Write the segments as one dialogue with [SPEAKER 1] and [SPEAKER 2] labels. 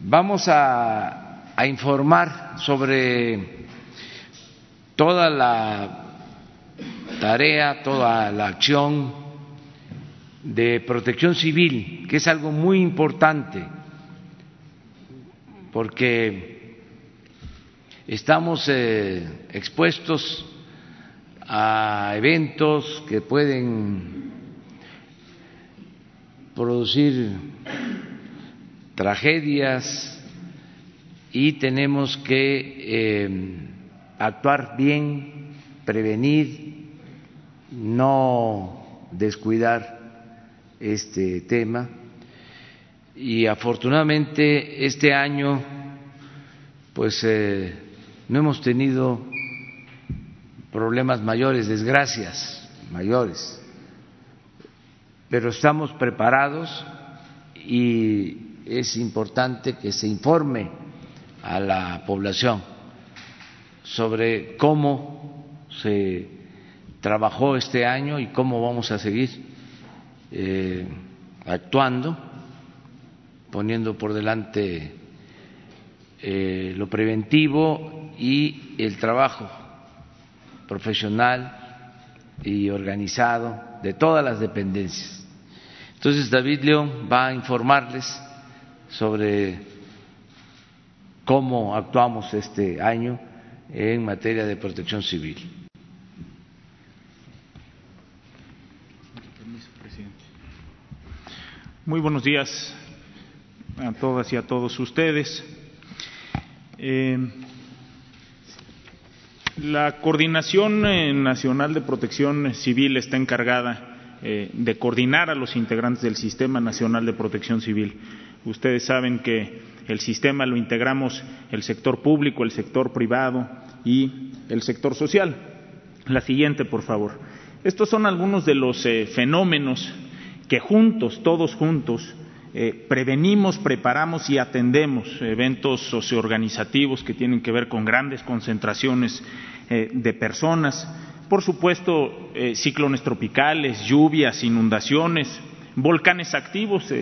[SPEAKER 1] Vamos a, informar sobre toda la tarea, toda la acción de protección civil, que es algo muy importante, porque estamos eh, expuestos a eventos que pueden producir tragedias y tenemos que eh, actuar bien, prevenir, no descuidar este tema. Y afortunadamente este año pues eh, no hemos tenido problemas mayores, desgracias mayores, pero estamos preparados y es importante que se informe a la población sobre cómo se trabajó este año y cómo vamos a seguir eh, actuando, poniendo por delante eh, lo preventivo y el trabajo profesional y organizado de todas las dependencias. Entonces David León va a informarles sobre cómo actuamos este año en materia de protección civil.
[SPEAKER 2] Muy buenos días a todas y a todos ustedes. Eh, la Coordinación eh, Nacional de Protección Civil está encargada eh, de coordinar a los integrantes del Sistema Nacional de Protección Civil. Ustedes saben que el sistema lo integramos el sector público, el sector privado y el sector social. La siguiente, por favor. Estos son algunos de los eh, fenómenos que juntos, todos juntos, eh, prevenimos, preparamos y atendemos eventos socioorganizativos que tienen que ver con grandes concentraciones eh, de personas, por supuesto, ciclones tropicales, lluvias, inundaciones, volcanes activos,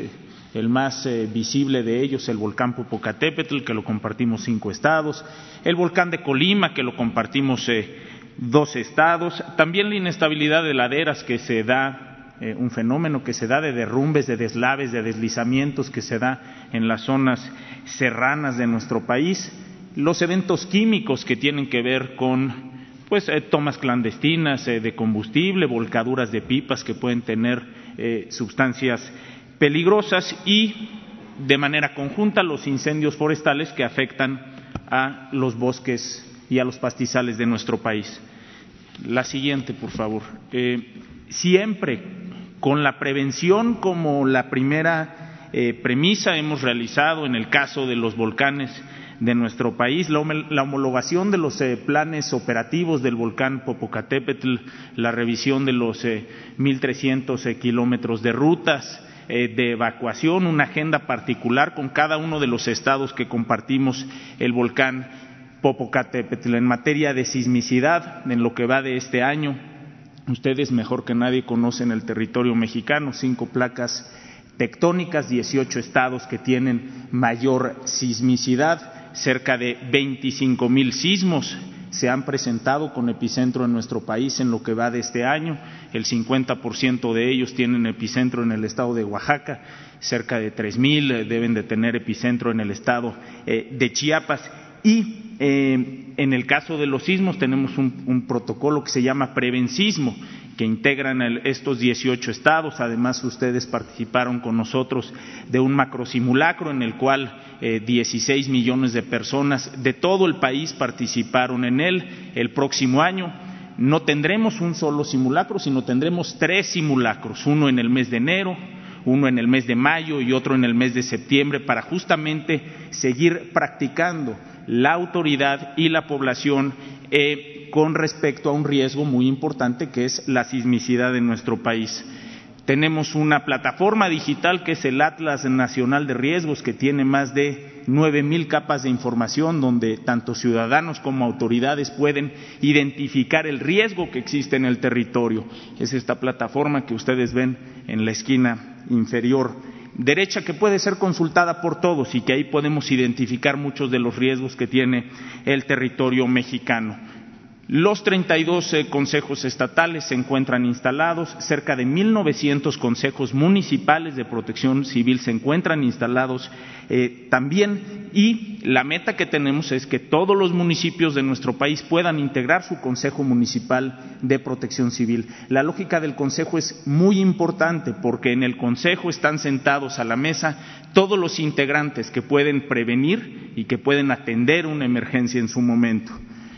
[SPEAKER 2] el más eh, visible de ellos, el volcán Popocatépetl, que lo compartimos cinco estados, el volcán de Colima, que lo compartimos eh, dos estados, también la inestabilidad de laderas que se da, eh, un fenómeno que se da de derrumbes, de deslaves, de deslizamientos que se da en las zonas serranas de nuestro país, los eventos químicos que tienen que ver con pues tomas clandestinas de combustible, volcaduras de pipas que pueden tener sustancias peligrosas y, de manera conjunta, los incendios forestales que afectan a los bosques y a los pastizales de nuestro país. La siguiente, por favor. Eh, siempre con la prevención como la primera eh, premisa hemos realizado en el caso de los volcanes de nuestro país, la, homologación de los eh, planes operativos del volcán Popocatépetl, la revisión de los 1.300 kilómetros de rutas, eh, de evacuación, una agenda particular con cada uno de los estados que compartimos el volcán Popocatépetl. En materia de sismicidad, en lo que va de este año, ustedes mejor que nadie conocen el territorio mexicano, cinco placas tectónicas, 18 estados que tienen mayor sismicidad, cerca de 25 mil sismos se han presentado con epicentro en nuestro país en lo que va de este año. El 50% de ellos tienen epicentro en el estado de Oaxaca, cerca de 3.000 eh, deben de tener epicentro en el estado eh, de Chiapas. Y eh, en el caso de los sismos tenemos un, protocolo que se llama Prevensismo, que integran estos 18 estados. Además, ustedes participaron con nosotros de un macrosimulacro en el cual 16 millones de personas de todo el país participaron en él. El próximo año no tendremos un solo simulacro, sino tendremos tres simulacros, uno en el mes de enero, uno en el mes de mayo y otro en el mes de septiembre, para justamente seguir practicando la autoridad y la población eh, con respecto a un riesgo muy importante que es la sismicidad en nuestro país. Tenemos una plataforma digital que es el Atlas Nacional de Riesgos, que tiene más de nueve mil capas de información donde tanto ciudadanos como autoridades pueden identificar el riesgo que existe en el territorio. Es esta plataforma que ustedes ven en la esquina inferior derecha que puede ser consultada por todos y que ahí podemos identificar muchos de los riesgos que tiene el territorio mexicano. Los 32 eh, consejos estatales se encuentran instalados, cerca de 1.900 consejos municipales de protección civil se encuentran instalados eh, también y la meta que tenemos es que todos los municipios de nuestro país puedan integrar su consejo municipal de protección civil. La lógica del consejo es muy importante porque en el consejo están sentados a la mesa todos los integrantes que pueden prevenir y que pueden atender una emergencia en su momento.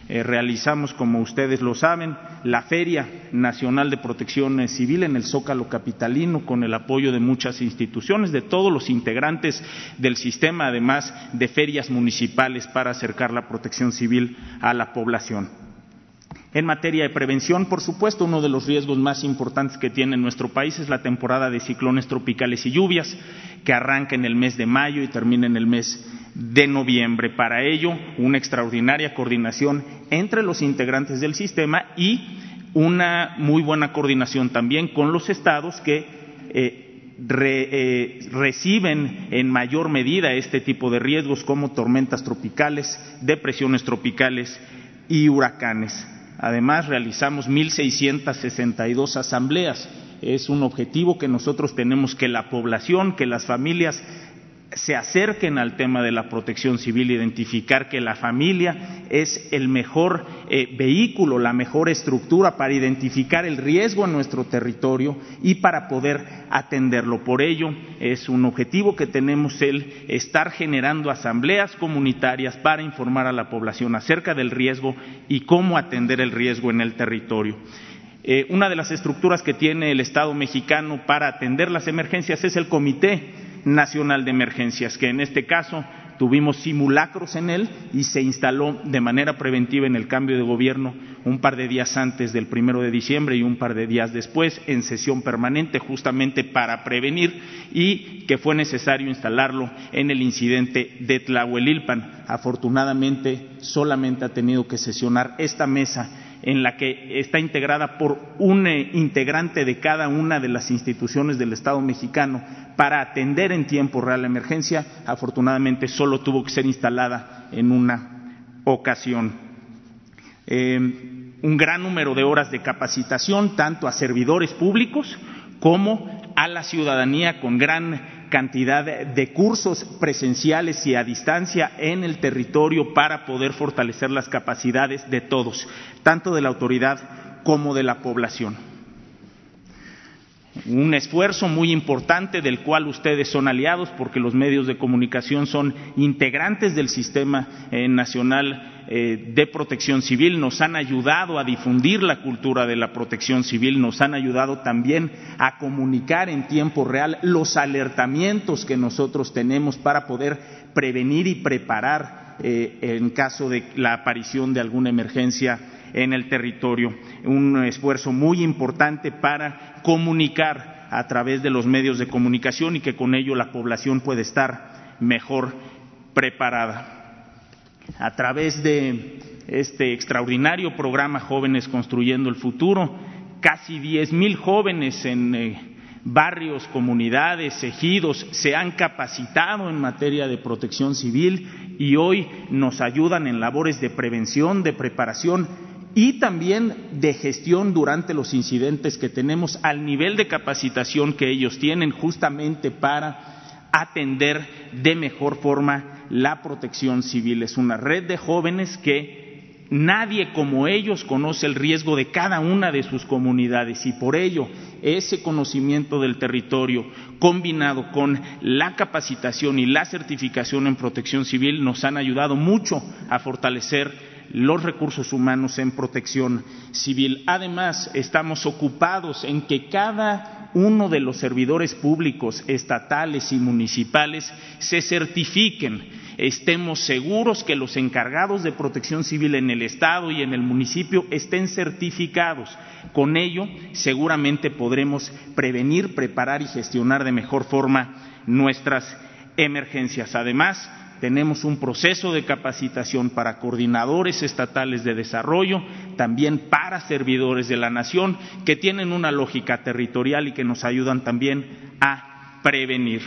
[SPEAKER 2] Eh, realizamos, como ustedes lo saben, la Feria Nacional de Protección Civil en el Zócalo Capitalino con el apoyo de muchas instituciones, de todos los integrantes del sistema, además de ferias municipales para acercar la protección civil a la población. En materia de prevención, por supuesto, uno de los riesgos más importantes que tiene nuestro país es la temporada de ciclones tropicales y lluvias, que arranca en el mes de mayo y termina en el mes de noviembre. Para ello, una extraordinaria coordinación entre los integrantes del sistema y una muy buena coordinación también con los estados que eh, eh, reciben en mayor medida este tipo de riesgos como tormentas tropicales, depresiones tropicales y huracanes. Además, realizamos 1.662 asambleas. Es un objetivo que nosotros tenemos que la población, que las familias se acerquen al tema de la protección civil, identificar que la familia es el mejor eh, vehículo, la mejor estructura para identificar el riesgo en nuestro territorio y para poder atenderlo. Por ello, es un objetivo que tenemos el estar generando asambleas comunitarias para informar a la población acerca del riesgo y cómo atender el riesgo en el territorio. Eh, una de las estructuras que tiene el Estado mexicano para atender las emergencias es el Comité Nacional de Emergencias, que en este caso tuvimos simulacros en él y se instaló de manera preventiva en el cambio de gobierno un par de días antes del primero de diciembre y un par de días después en sesión permanente justamente para prevenir y que fue necesario instalarlo en el incidente de Tlahuelilpan. Afortunadamente solamente ha tenido que sesionar esta mesa en la que está integrada por un eh, integrante de cada una de las instituciones del Estado mexicano para atender en tiempo real la emergencia, afortunadamente solo tuvo que ser instalada en una ocasión. Eh, un gran número de horas de capacitación, tanto a servidores públicos como a la ciudadanía con gran cantidad de cursos presenciales y a distancia en el territorio para poder fortalecer las capacidades de todos, tanto de la autoridad como de la población. Un esfuerzo muy importante del cual ustedes son aliados porque los medios de comunicación son integrantes del sistema eh, nacional eh, de protección civil, nos han ayudado a difundir la cultura de la protección civil, nos han ayudado también a comunicar en tiempo real los alertamientos que nosotros tenemos para poder prevenir y preparar eh, en caso de la aparición de alguna emergencia en el territorio. Un esfuerzo muy importante para comunicar a través de los medios de comunicación y que con ello la población puede estar mejor preparada a través de este extraordinario programa Jóvenes Construyendo el Futuro, casi diez mil jóvenes en eh, barrios, comunidades, ejidos se han capacitado en materia de protección civil y hoy nos ayudan en labores de prevención, de preparación y también de gestión durante los incidentes que tenemos al nivel de capacitación que ellos tienen justamente para atender de mejor forma la protección civil. Es una red de jóvenes que nadie como ellos conoce el riesgo de cada una de sus comunidades y por ello ese conocimiento del territorio combinado con la capacitación y la certificación en protección civil nos han ayudado mucho a fortalecer los recursos humanos en protección civil. Además, estamos ocupados en que cada uno de los servidores públicos estatales y municipales se certifiquen, estemos seguros que los encargados de protección civil en el Estado y en el municipio estén certificados. Con ello, seguramente podremos prevenir, preparar y gestionar de mejor forma nuestras emergencias. Además, tenemos un proceso de capacitación para coordinadores estatales de desarrollo, también para servidores de la nación, que tienen una lógica territorial y que nos ayudan también a prevenir.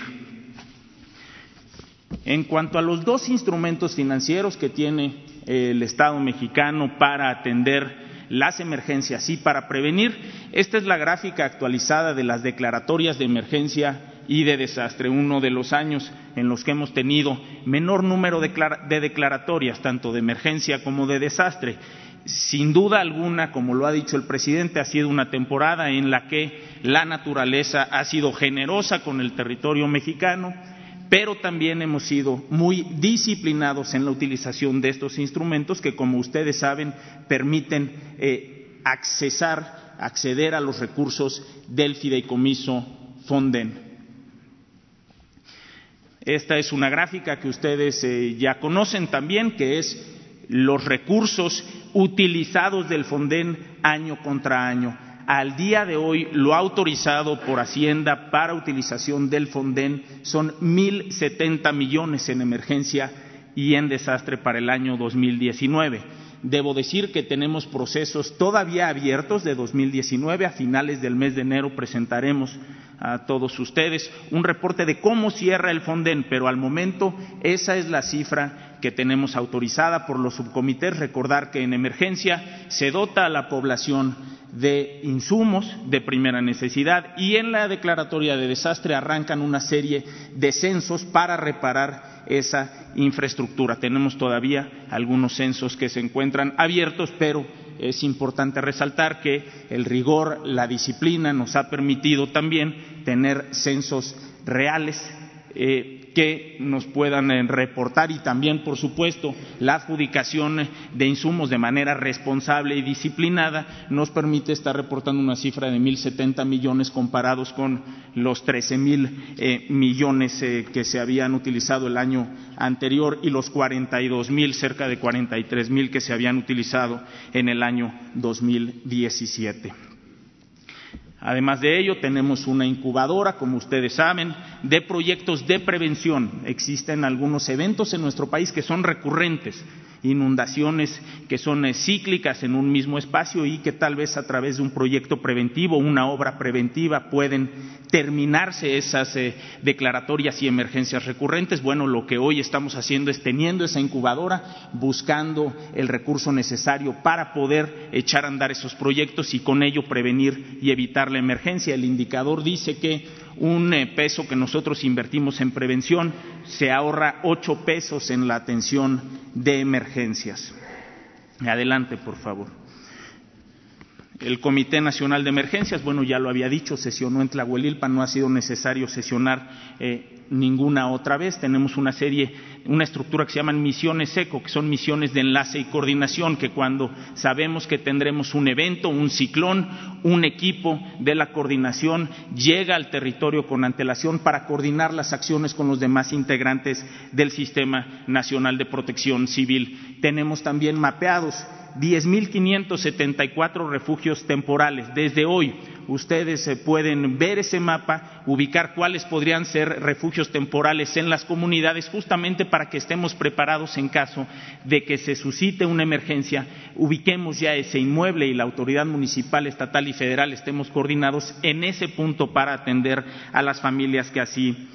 [SPEAKER 2] En cuanto a los dos instrumentos financieros que tiene el Estado mexicano para atender las emergencias y para prevenir, esta es la gráfica actualizada de las declaratorias de emergencia y de desastre, uno de los años en los que hemos tenido menor número de declaratorias, tanto de emergencia como de desastre. Sin duda alguna, como lo ha dicho el presidente, ha sido una temporada en la que la naturaleza ha sido generosa con el territorio mexicano, pero también hemos sido muy disciplinados en la utilización de estos instrumentos que, como ustedes saben, permiten eh, accesar, acceder a los recursos del fideicomiso Fonden. Esta es una gráfica que ustedes eh, ya conocen también, que es los recursos utilizados del Fonden año contra año. Al día de hoy, lo autorizado por Hacienda para utilización del Fonden son 1.070 millones en emergencia y en desastre para el año 2019. Debo decir que tenemos procesos todavía abiertos de 2019. A finales del mes de enero presentaremos a todos ustedes un reporte de cómo cierra el Fonden, pero al momento esa es la cifra que tenemos autorizada por los subcomités. Recordar que en emergencia se dota a la población de insumos de primera necesidad y en la declaratoria de desastre arrancan una serie de censos para reparar esa infraestructura. Tenemos todavía algunos censos que se encuentran abiertos, pero es importante resaltar que el rigor, la disciplina nos ha permitido también tener censos reales eh, que nos puedan eh, reportar y también, por supuesto, la adjudicación de insumos de manera responsable y disciplinada nos permite estar reportando una cifra de 1.070 millones comparados con los 13.000 eh, millones que se habían utilizado el año anterior y los 42.000, cerca de 43.000 que se habían utilizado en el año 2017. Además de ello, tenemos una incubadora, como ustedes saben, de proyectos de prevención. Existen algunos eventos en nuestro país que son recurrentes inundaciones que son eh, cíclicas en un mismo espacio y que tal vez a través de un proyecto preventivo, una obra preventiva, pueden terminarse esas eh, declaratorias y emergencias recurrentes. Bueno, lo que hoy estamos haciendo es teniendo esa incubadora, buscando el recurso necesario para poder echar a andar esos proyectos y con ello prevenir y evitar la emergencia. El indicador dice que un eh, peso que nosotros invertimos en prevención se ahorra ocho pesos en la atención de emergencias. Adelante, por favor. El Comité Nacional de Emergencias, bueno, ya lo había dicho, sesionó en Tlahuelilpan, no ha sido necesario sesionar eh, ninguna otra vez. Tenemos una serie, una estructura que se llaman misiones ECO, que son misiones de enlace y coordinación, que cuando sabemos que tendremos un evento, un ciclón, un equipo de la coordinación llega al territorio con antelación para coordinar las acciones con los demás integrantes del Sistema Nacional de Protección Civil. Tenemos también mapeados 10.574 refugios temporales. Desde hoy ustedes eh, pueden ver ese mapa, ubicar cuáles podrían ser refugios temporales en las comunidades, justamente para que estemos preparados en caso de que se suscite una emergencia, ubiquemos ya ese inmueble y la autoridad municipal, estatal y federal estemos coordinados en ese punto para atender a las familias que así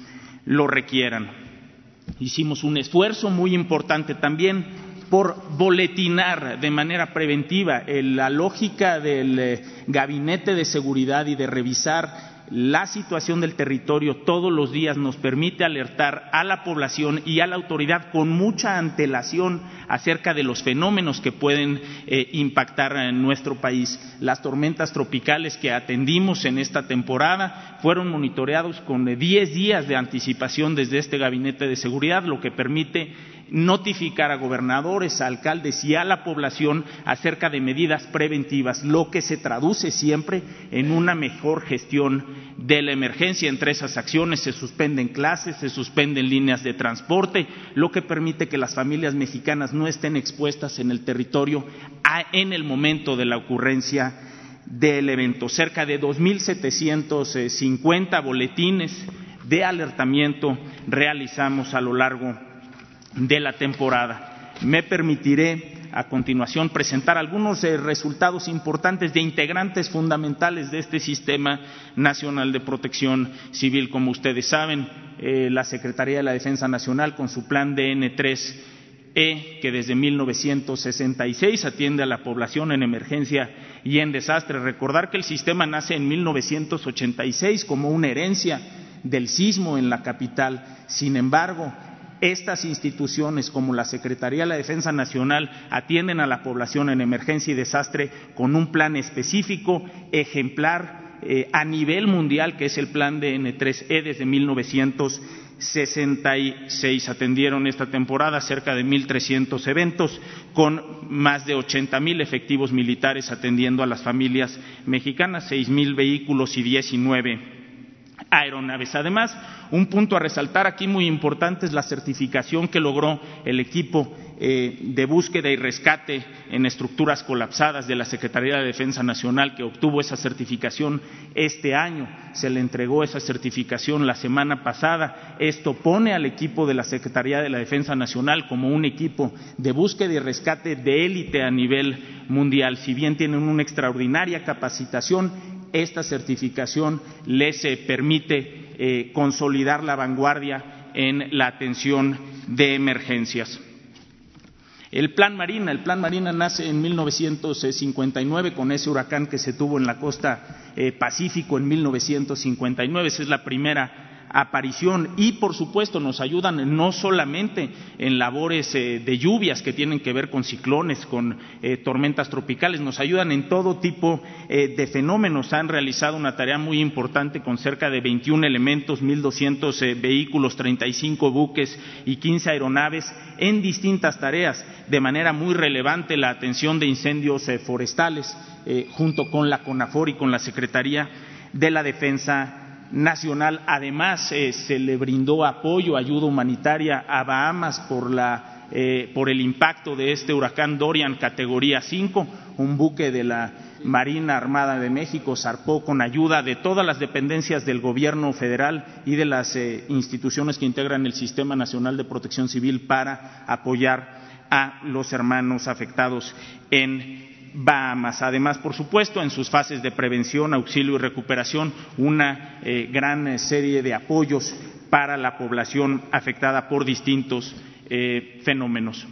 [SPEAKER 2] lo requieran. Hicimos un esfuerzo muy importante también por boletinar de manera preventiva. La lógica del eh, gabinete de seguridad y de revisar la situación del territorio todos los días nos permite alertar a la población y a la autoridad con mucha antelación acerca de los fenómenos que pueden eh, impactar en nuestro país. Las tormentas tropicales que atendimos en esta temporada fueron monitoreados con 10 días de anticipación desde este gabinete de seguridad, lo que permite notificar a gobernadores, a alcaldes y a la población acerca de medidas preventivas, lo que se traduce siempre en una mejor gestión de la emergencia. Entre esas acciones se suspenden clases, se suspenden líneas de transporte, lo que permite que las familias mexicanas no estén expuestas en el territorio en el momento de la ocurrencia del evento. Cerca de 2.750 boletines de alertamiento realizamos a lo largo de la temporada. Me permitiré a continuación presentar algunos eh, resultados importantes de integrantes fundamentales de este Sistema Nacional de Protección Civil. Como ustedes saben, eh, la Secretaría de la Defensa Nacional, con su plan DN3E, que desde 1966 atiende a la población en emergencia y en desastre. Recordar que el sistema nace en 1986 como una herencia del sismo en la capital. Sin embargo, estas instituciones como la Secretaría de la Defensa Nacional atienden a la población en emergencia y desastre con un plan específico, ejemplar eh, a nivel mundial, que es el plan de N3E desde 1966. Atendieron esta temporada cerca de 1.300 eventos con más de 80.000 efectivos militares atendiendo a las familias mexicanas, 6.000 vehículos y 19 aeronaves. Además, un punto a resaltar aquí muy importante es la certificación que logró el equipo eh, de búsqueda y rescate en estructuras colapsadas de la Secretaría de Defensa Nacional que obtuvo esa certificación este año. Se le entregó esa certificación la semana pasada. Esto pone al equipo de la Secretaría de la Defensa Nacional como un equipo de búsqueda y rescate de élite a nivel mundial. Si bien tienen una extraordinaria capacitación, esta certificación les eh, permite eh, consolidar la vanguardia en la atención de emergencias. El Plan Marina, el Plan Marina nace en 1959 con ese huracán que se tuvo en la costa eh, Pacífico en 1959. Esa es la primera aparición y, por supuesto, nos ayudan no solamente en labores eh, de lluvias que tienen que ver con ciclones, con eh, tormentas tropicales, nos ayudan en todo tipo eh, de fenómenos. Han realizado una tarea muy importante con cerca de 21 elementos, 1.200 vehículos, 35 buques y 15 aeronaves en distintas tareas, de manera muy relevante la atención de incendios forestales, junto con la CONAFOR y con la Secretaría de la Defensa nacional. Además, eh, se le brindó apoyo, ayuda humanitaria a Bahamas por, la, eh, por el impacto de este huracán Dorian categoría 5, un buque de la Marina Armada de México zarpó con ayuda de todas las dependencias del Gobierno federal y de las eh, instituciones que integran el Sistema Nacional de Protección Civil para apoyar a los hermanos afectados en Bahamas. Además, por supuesto, en sus fases de prevención, auxilio y recuperación, una eh, gran eh, serie de apoyos para la población afectada por distintos eh, fenómenos.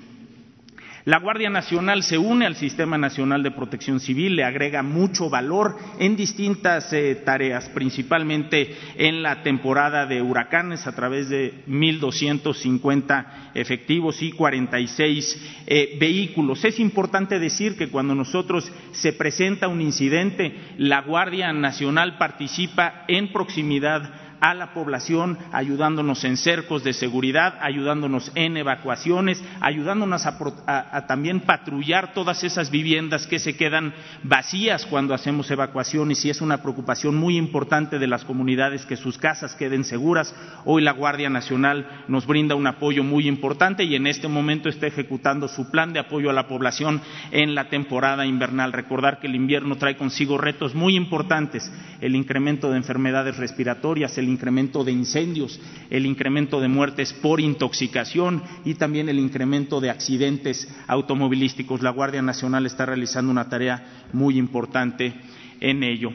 [SPEAKER 2] La Guardia Nacional se une al Sistema Nacional de Protección Civil, le agrega mucho valor en distintas eh, tareas, principalmente en la temporada de huracanes a través de 1.250 efectivos y 46 eh, vehículos. Es importante decir que cuando nosotros se presenta un incidente, la Guardia Nacional participa en proximidad a la población, ayudándonos en cercos de seguridad, ayudándonos en evacuaciones, ayudándonos a, también patrullar todas esas viviendas que se quedan vacías cuando hacemos evacuaciones y es una preocupación muy importante de las comunidades que sus casas queden seguras. Hoy la Guardia Nacional nos brinda un apoyo muy importante y en este momento está ejecutando su plan de apoyo a la población en la temporada invernal. Recordar que el invierno trae consigo retos muy importantes, el incremento de enfermedades respiratorias, el incremento de incendios, el incremento de muertes por intoxicación y también el incremento de accidentes automovilísticos. La Guardia Nacional está realizando una tarea muy importante en ello.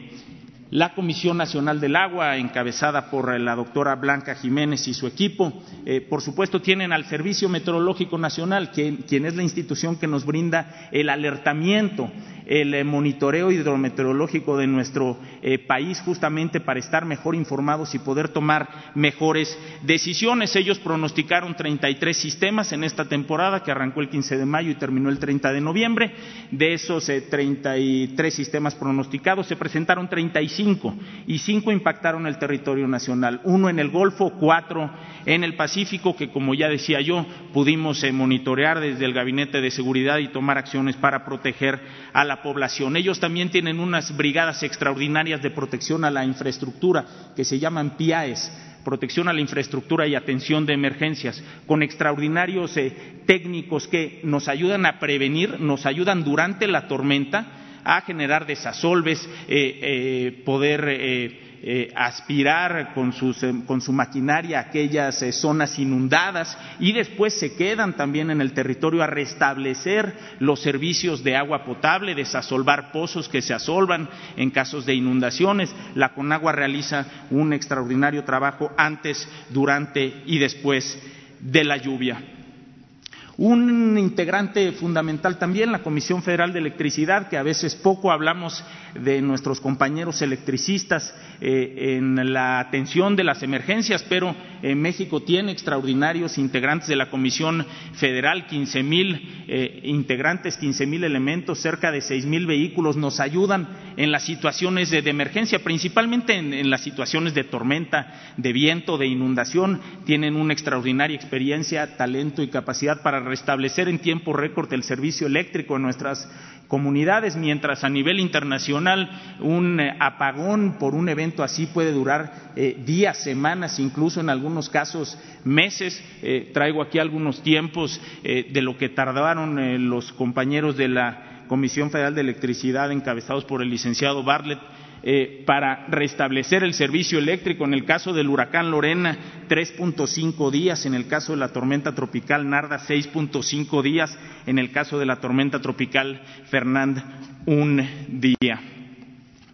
[SPEAKER 2] La Comisión Nacional del Agua, encabezada por la doctora Blanca Jiménez y su equipo, eh, por supuesto tienen al Servicio Meteorológico Nacional, quien es la institución que nos brinda el alertamiento el eh, monitoreo hidrometeorológico de nuestro eh, país justamente para estar mejor informados y poder tomar mejores decisiones. Ellos pronosticaron 33 sistemas en esta temporada que arrancó el 15 de mayo y terminó el 30 de noviembre. De esos 33 eh, sistemas pronosticados se presentaron 35 cinco y cinco impactaron el territorio nacional, uno en el Golfo, cuatro en el Pacífico, que como ya decía yo, pudimos eh, monitorear desde el Gabinete de Seguridad y tomar acciones para proteger a la población. Ellos también tienen unas brigadas extraordinarias de protección a la infraestructura que se llaman PIAES protección a la infraestructura y atención de emergencias, con extraordinarios eh, técnicos que nos ayudan a prevenir, nos ayudan durante la tormenta a generar desasolves, eh, eh, poder eh, aspirar con, eh, con, su maquinaria aquellas zonas inundadas y después se quedan también en el territorio a restablecer los servicios de agua potable, desasolvar pozos que se asolvan en casos de inundaciones. La Conagua realiza un extraordinario trabajo antes, durante y después de la lluvia. Un integrante fundamental también, la Comisión Federal de Electricidad, que a veces poco hablamos de nuestros compañeros electricistas eh, en la atención de las emergencias, pero en México tiene extraordinarios integrantes de la Comisión Federal, 15 mil eh, integrantes, 15 mil elementos, cerca de 6 mil vehículos, nos ayudan en las situaciones de, emergencia, principalmente en, las situaciones de tormenta, de viento, de inundación, tienen una extraordinaria experiencia, talento y capacidad para restablecer en tiempo récord el servicio eléctrico en nuestras comunidades, mientras a nivel internacional un eh, apagón por un evento así puede durar eh, días, semanas, incluso en algunos casos meses. Eh, traigo aquí algunos tiempos de lo que tardaron los compañeros de la Comisión Federal de Electricidad encabezados por el licenciado Bartlett eh, para restablecer el servicio eléctrico. En el caso del huracán Lorena, 3.5 días. En el caso de la tormenta tropical Narda, 6.5 días. En el caso de la tormenta tropical Fernand, un día.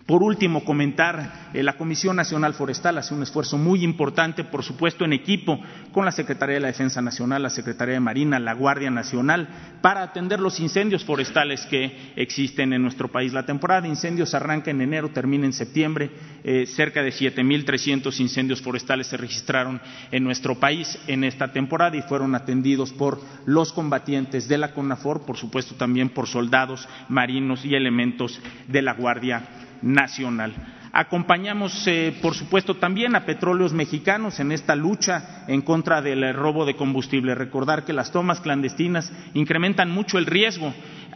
[SPEAKER 2] Por último, comentar, eh, la Comisión Nacional Forestal hace un esfuerzo muy importante, por supuesto, en equipo con la Secretaría de la Defensa Nacional, la Secretaría de Marina, la Guardia Nacional, para atender los incendios forestales que existen en nuestro país. La temporada de incendios arranca en enero, termina en septiembre. Eh, cerca de 7.300 incendios forestales se registraron en nuestro país en esta temporada y fueron atendidos por los combatientes de la CONAFOR, por supuesto también por soldados marinos y elementos de la Guardia nacional. Acompañamos, eh, por supuesto, también a petróleos mexicanos en esta lucha en contra del robo de combustible. Recordar que las tomas clandestinas incrementan mucho el riesgo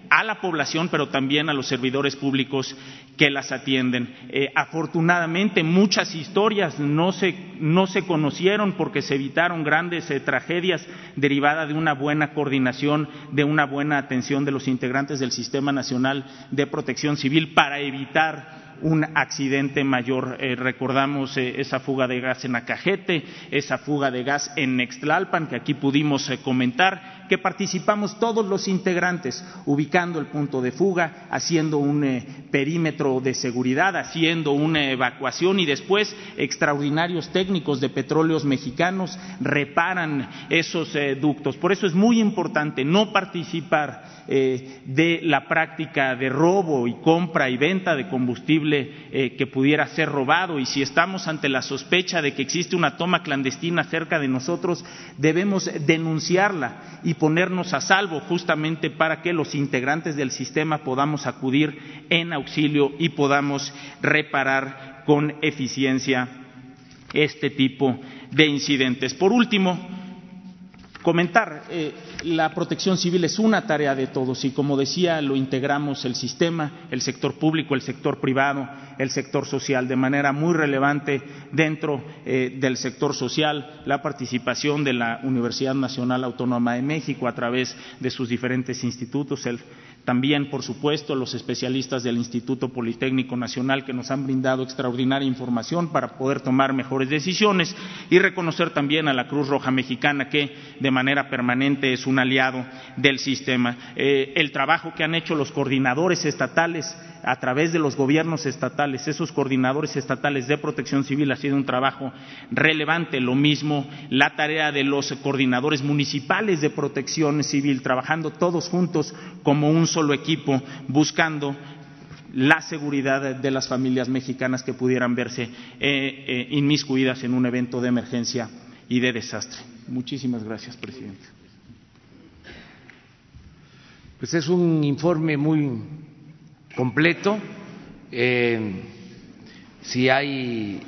[SPEAKER 2] a la población, pero también a los servidores públicos que las atienden. Eh, afortunadamente, muchas historias no se, no se, conocieron porque se evitaron grandes eh, tragedias derivadas de una buena coordinación, de una buena atención de los integrantes del Sistema Nacional de Protección Civil para evitar un accidente mayor. Eh, recordamos eh, esa fuga de gas en Acajete, esa fuga de gas en Nextlalpan, que aquí pudimos eh, comentar, que participamos todos los integrantes, ubicando el punto de fuga, haciendo un perímetro de seguridad, haciendo una evacuación y después extraordinarios técnicos de petróleos mexicanos reparan esos ductos. Por eso es muy importante no participar de la práctica de robo y compra y venta de combustible eh, que pudiera ser robado y si estamos ante la sospecha de que existe una toma clandestina cerca de nosotros, debemos denunciarla y ponernos a salvo justamente para que los integrantes del sistema podamos acudir en auxilio y podamos reparar con eficiencia este tipo de incidentes. Por último, comentar, eh, la protección civil es una tarea de todos y como decía, lo integramos el sistema, el sector público, el sector privado, el sector social de manera muy relevante dentro eh, del sector social, la participación de la Universidad Nacional Autónoma de México a través de sus diferentes institutos, también, por supuesto, los especialistas del Instituto Politécnico Nacional que nos han brindado extraordinaria información para poder tomar mejores decisiones y reconocer también a la Cruz Roja Mexicana que de manera permanente es un aliado del sistema. Eh, el trabajo que han hecho los coordinadores estatales a través de los gobiernos estatales, esos coordinadores estatales de protección civil ha sido un trabajo relevante. Lo mismo la tarea de los coordinadores municipales de protección civil, trabajando todos juntos como un solo equipo, buscando la seguridad de las familias mexicanas que pudieran verse eh, eh, inmiscuidas en un evento de emergencia y de desastre. Muchísimas gracias, presidente.
[SPEAKER 1] Pues es un informe muy completo. Eh, si hay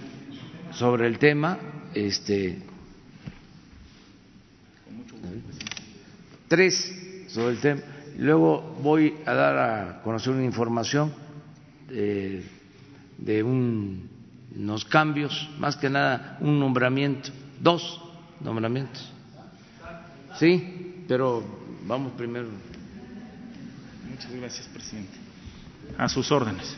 [SPEAKER 1] sobre el tema, este, tres sobre el tema. Luego voy a dar a conocer una información de, de unos cambios, más que nada un nombramiento, dos nombramientos. Sí, pero vamos primero.
[SPEAKER 2] Muchas gracias, presidente. A sus órdenes.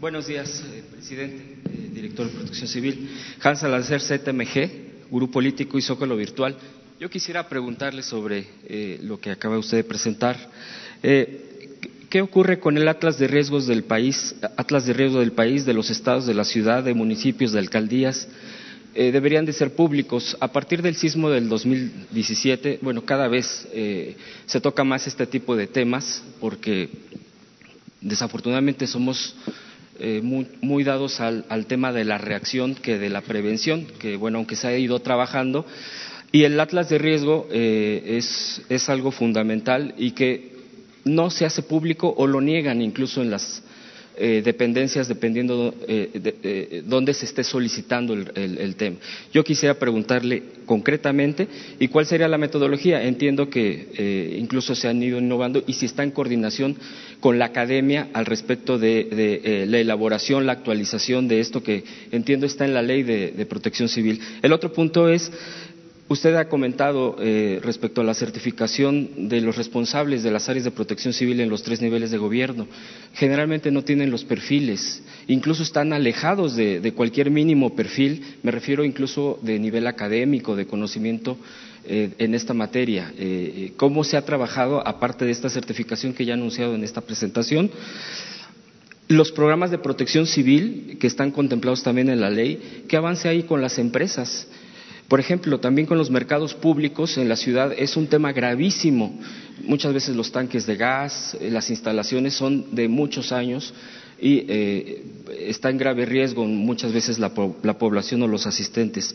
[SPEAKER 3] Buenos días, eh, presidente, eh, director de Protección Civil. Hans Salazar, ZMG, Grupo Político y Zócalo Virtual. Yo quisiera preguntarle sobre eh, lo que acaba usted de presentar. ¿Qué ocurre con el Atlas de Riesgos del país, Atlas de Riesgo del país, de los estados, de la ciudad, de municipios, de alcaldías? Deberían de ser públicos. A partir del sismo del 2017, bueno, cada vez se toca más este tipo de temas porque desafortunadamente somos eh, muy, dados al, tema de la reacción que de la prevención, que bueno, aunque se ha ido trabajando, y el atlas de riesgo eh, es, es algo fundamental y que no se hace público o lo niegan incluso en las eh, dependencias dependiendo eh, de, eh, dónde se esté solicitando el, tema. Yo quisiera preguntarle concretamente y cuál sería la metodología. Entiendo que incluso se han ido innovando y si está en coordinación con la academia al respecto de, la elaboración, la actualización de esto que entiendo está en la ley de protección civil. El otro punto es Usted ha comentado eh, respecto a la certificación de los responsables de las áreas de protección civil en los tres niveles de gobierno. Generalmente no tienen los perfiles, incluso están alejados de, cualquier mínimo perfil, me refiero incluso de nivel académico, de conocimiento eh, en esta materia. Eh, ¿Cómo se ha trabajado, aparte de esta certificación que ya ha anunciado en esta presentación? Los programas de protección civil que están contemplados también en la ley, ¿qué avance hay con las empresas? Por ejemplo, también con los mercados públicos en la ciudad es un tema gravísimo. Muchas veces los tanques de gas, eh, las instalaciones son de muchos años y eh, está en grave riesgo muchas veces la, población o los asistentes.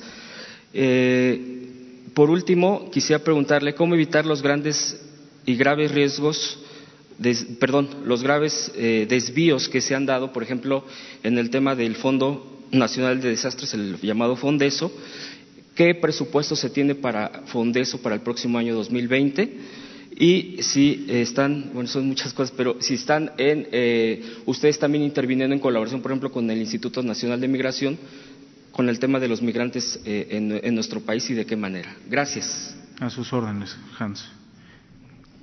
[SPEAKER 3] Eh, por último, quisiera preguntarle cómo evitar los grandes y graves riesgos, perdón, los graves desvíos que se han dado, por ejemplo, en el tema del Fondo Nacional de Desastres, el llamado FONDESO, qué presupuesto se tiene para Fondeso para el próximo año 2020 y si están, bueno, son muchas cosas, pero si están en, eh, ustedes también interviniendo en colaboración, por ejemplo, con el Instituto Nacional de Migración, con el tema de los migrantes eh, en, nuestro país y de qué manera. Gracias.
[SPEAKER 2] A sus órdenes, Hans.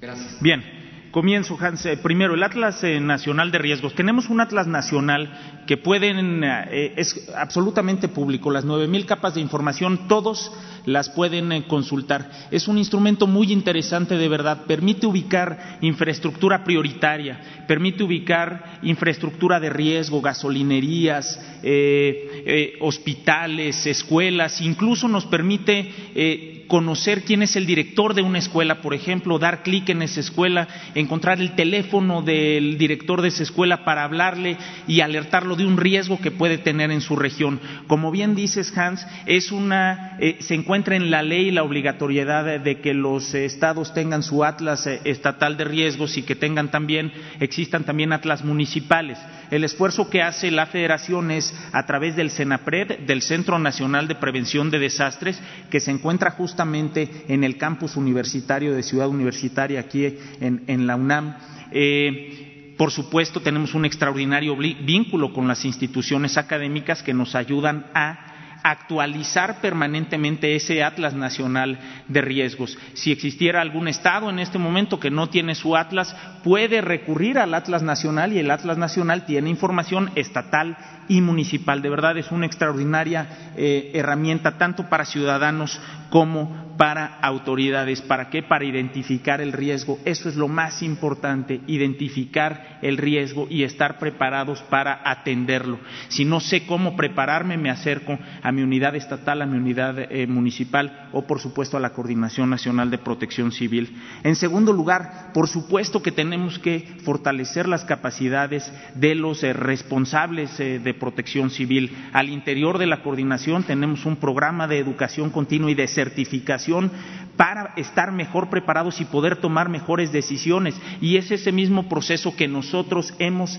[SPEAKER 3] Gracias.
[SPEAKER 2] Bien. Comienzo, Hans. Eh, primero, el Atlas Nacional de Riesgos. Tenemos un Atlas Nacional que pueden, es absolutamente público. Las nueve mil capas de información, todos las pueden eh, consultar. Es un instrumento muy interesante de verdad. Permite ubicar infraestructura prioritaria, permite ubicar infraestructura de riesgo, gasolinerías, eh, eh, hospitales, escuelas, incluso nos permite conocer quién es el director de una escuela, por ejemplo, dar clic en esa escuela, encontrar el teléfono del director de esa escuela para hablarle y alertarlo de un riesgo que puede tener en su región. Como bien dices, Hans, es una, se encuentra encuentra en la ley la obligatoriedad de que los estados tengan su atlas eh, estatal de riesgos y que tengan también, existan también atlas municipales. El esfuerzo que hace la Federación es a través del CENAPRED, del Centro Nacional de Prevención de Desastres, que se encuentra justamente en el campus universitario de Ciudad Universitaria, aquí en, la UNAM. Eh, por supuesto, tenemos un extraordinario vínculo con las instituciones académicas que nos ayudan a actualizar permanentemente ese Atlas Nacional de Riesgos. Si existiera algún Estado en este momento que no tiene su Atlas, puede recurrir al Atlas Nacional y el Atlas Nacional tiene información estatal y municipal. De verdad es una extraordinaria eh, herramienta tanto para ciudadanos como para autoridades. ¿Para qué? Para identificar el riesgo. Eso es lo más importante, identificar el riesgo y estar preparados para atenderlo. Si no sé cómo prepararme, me acerco a mi unidad estatal, a mi unidad eh, municipal o, por supuesto, a la Coordinación Nacional de Protección Civil. En segundo lugar, por supuesto que tenemos que fortalecer las capacidades de los eh, responsables eh, de protección civil. Al interior de la coordinación tenemos un programa de educación continua y de certificación para estar mejor preparados y poder tomar mejores decisiones. Y es ese mismo proceso que nosotros hemos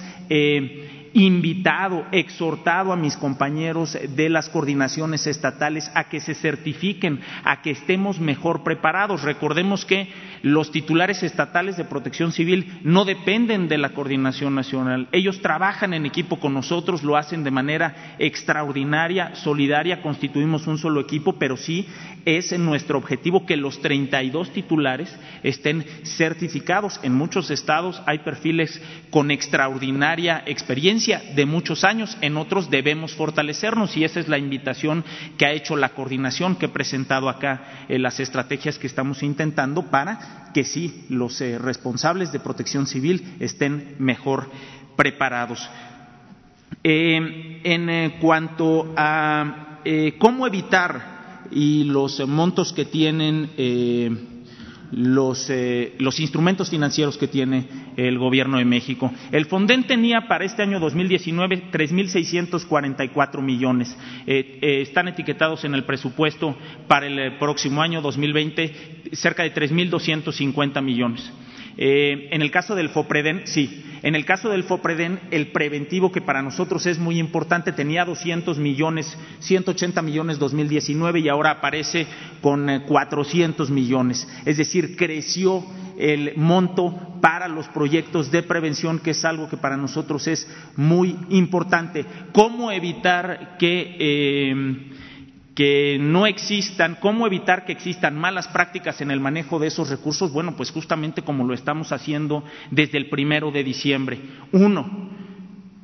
[SPEAKER 2] invitado, exhortado a mis compañeros de las coordinaciones estatales a que se certifiquen, a que estemos mejor preparados. Recordemos que los titulares estatales de protección civil no dependen de la coordinación nacional. Ellos trabajan en equipo con nosotros, lo hacen de manera extraordinaria, solidaria, constituimos un solo equipo, pero sí es nuestro objetivo que los 32 titulares estén certificados. En muchos estados hay perfiles con extraordinaria experiencia de muchos años, en otros debemos fortalecernos y esa es la invitación que ha hecho la coordinación que he presentado acá en las estrategias que estamos intentando para que sí los eh, responsables de protección civil estén mejor preparados. Eh, en eh, cuanto a cómo evitar y los montos que tienen los, eh, los, instrumentos financieros que tiene el Gobierno de México. El Fonden tenía para este año 2019 3.644 millones. Eh, eh, están etiquetados en el presupuesto para el próximo año 2020 cerca de 3.250 millones. Eh, en el caso del FOPREDEN, sí. En el caso del FOPREDEN, el preventivo que para nosotros es muy importante tenía 200 millones, 180 millones 2019 y ahora aparece con 400 eh, millones. Es decir, creció el monto para los proyectos de prevención, que es algo que para nosotros es muy importante. ¿Cómo evitar que eh, que no existan, cómo evitar que existan malas prácticas en el manejo de esos recursos, bueno, pues justamente como lo estamos haciendo desde el primero de diciembre. Uno,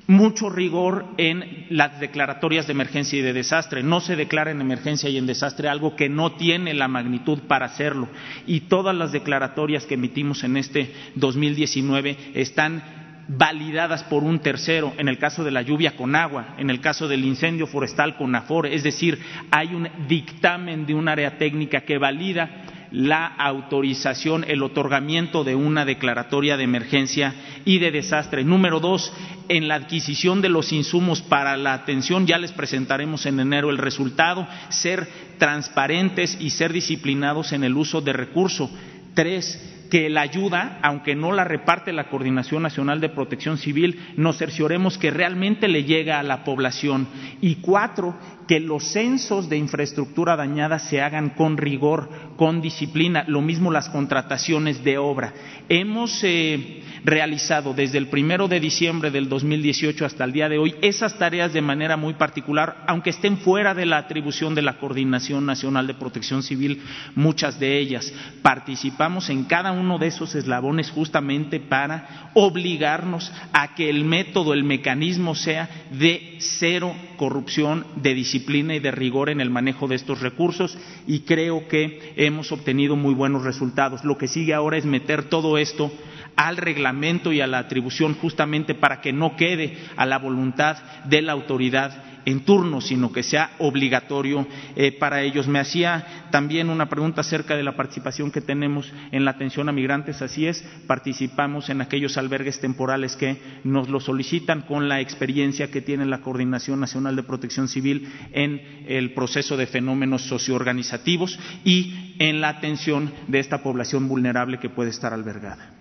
[SPEAKER 2] mucho rigor en las declaratorias de emergencia y de desastre. No se declara en emergencia y en desastre algo que no tiene la magnitud para hacerlo. Y todas las declaratorias que emitimos en este 2019 están validadas por un tercero, en el caso de la lluvia con agua, en el caso del incendio forestal con AFORE, es decir, hay un dictamen de un área técnica que valida la autorización, el otorgamiento de una declaratoria de emergencia y de desastre. Número dos, en la adquisición de los insumos para la atención, ya les presentaremos en enero el resultado, ser transparentes y ser disciplinados en el uso de recursos. Tres, que la ayuda, aunque no la reparte la Coordinación Nacional de Protección Civil, nos cercioremos que realmente le llega a la población. Y cuatro, que los censos de infraestructura dañada se hagan con rigor, con disciplina, lo mismo las contrataciones de obra. Hemos eh, realizado desde el primero de diciembre del 2018 hasta el día de hoy esas tareas de manera muy particular, aunque estén fuera de la atribución de la Coordinación Nacional de Protección Civil, muchas de ellas. Participamos en cada uno de esos eslabones justamente para obligarnos a que el método, el mecanismo sea de cero corrupción, de disciplina y de rigor en el manejo de estos recursos y creo que hemos obtenido muy buenos resultados. Lo que sigue ahora es meter todo esto al reglamento y a la atribución justamente para que no quede a la voluntad de la autoridad en turno, sino que sea obligatorio eh, para ellos. Me hacía también una pregunta acerca de la participación que tenemos en la atención a migrantes. Así es, participamos en aquellos albergues temporales que nos lo solicitan con la experiencia que tiene la Coordinación Nacional de Protección Civil en el proceso de fenómenos socioorganizativos y en la atención de esta población vulnerable que puede estar albergada.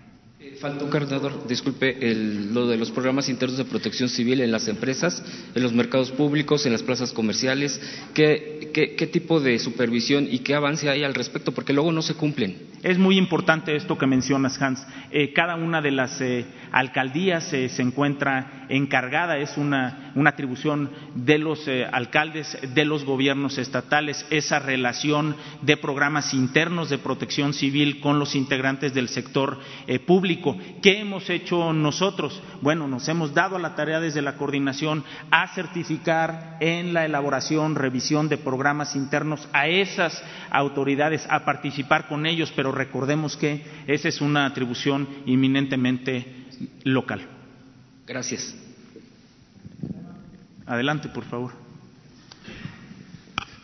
[SPEAKER 3] Falta un coordinador, disculpe, lo de los programas internos de protección civil en las empresas, en los mercados públicos, en las plazas comerciales. ¿Qué, qué, tipo de supervisión y qué avance hay al respecto? Porque luego no se cumplen.
[SPEAKER 2] Es muy importante esto que mencionas, Hans. Eh, cada una de las eh, alcaldías eh, se encuentra encargada, es una, atribución de los alcaldes, de los gobiernos estatales, esa relación de programas internos de protección civil con los integrantes del sector público ¿Qué hemos hecho nosotros? Bueno, nos hemos dado a la tarea desde la coordinación a certificar en la elaboración, revisión de programas internos a esas autoridades, a participar con ellos, pero recordemos que esa es una atribución inminentemente local.
[SPEAKER 3] Gracias.
[SPEAKER 2] Adelante, por favor.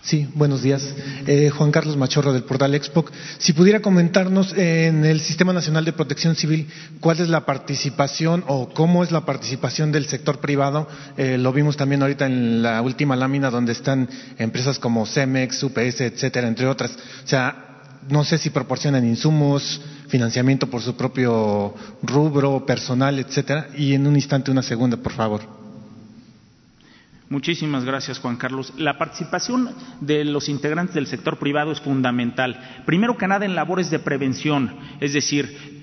[SPEAKER 4] Sí, buenos días. Eh, Juan Carlos Machorro del portal Expo. Si pudiera comentarnos en el Sistema Nacional de Protección Civil, ¿cuál es la participación o cómo es la participación del sector privado? Eh, lo vimos también ahorita en la última lámina donde están empresas como Cemex, UPS, etcétera, entre otras. O sea, no sé si proporcionan insumos, financiamiento por su propio rubro, personal, etcétera. Y en un instante una segunda, por favor.
[SPEAKER 2] Muchísimas gracias, Juan Carlos. La participación de los integrantes del sector privado es fundamental. Primero que nada en labores de prevención, es decir,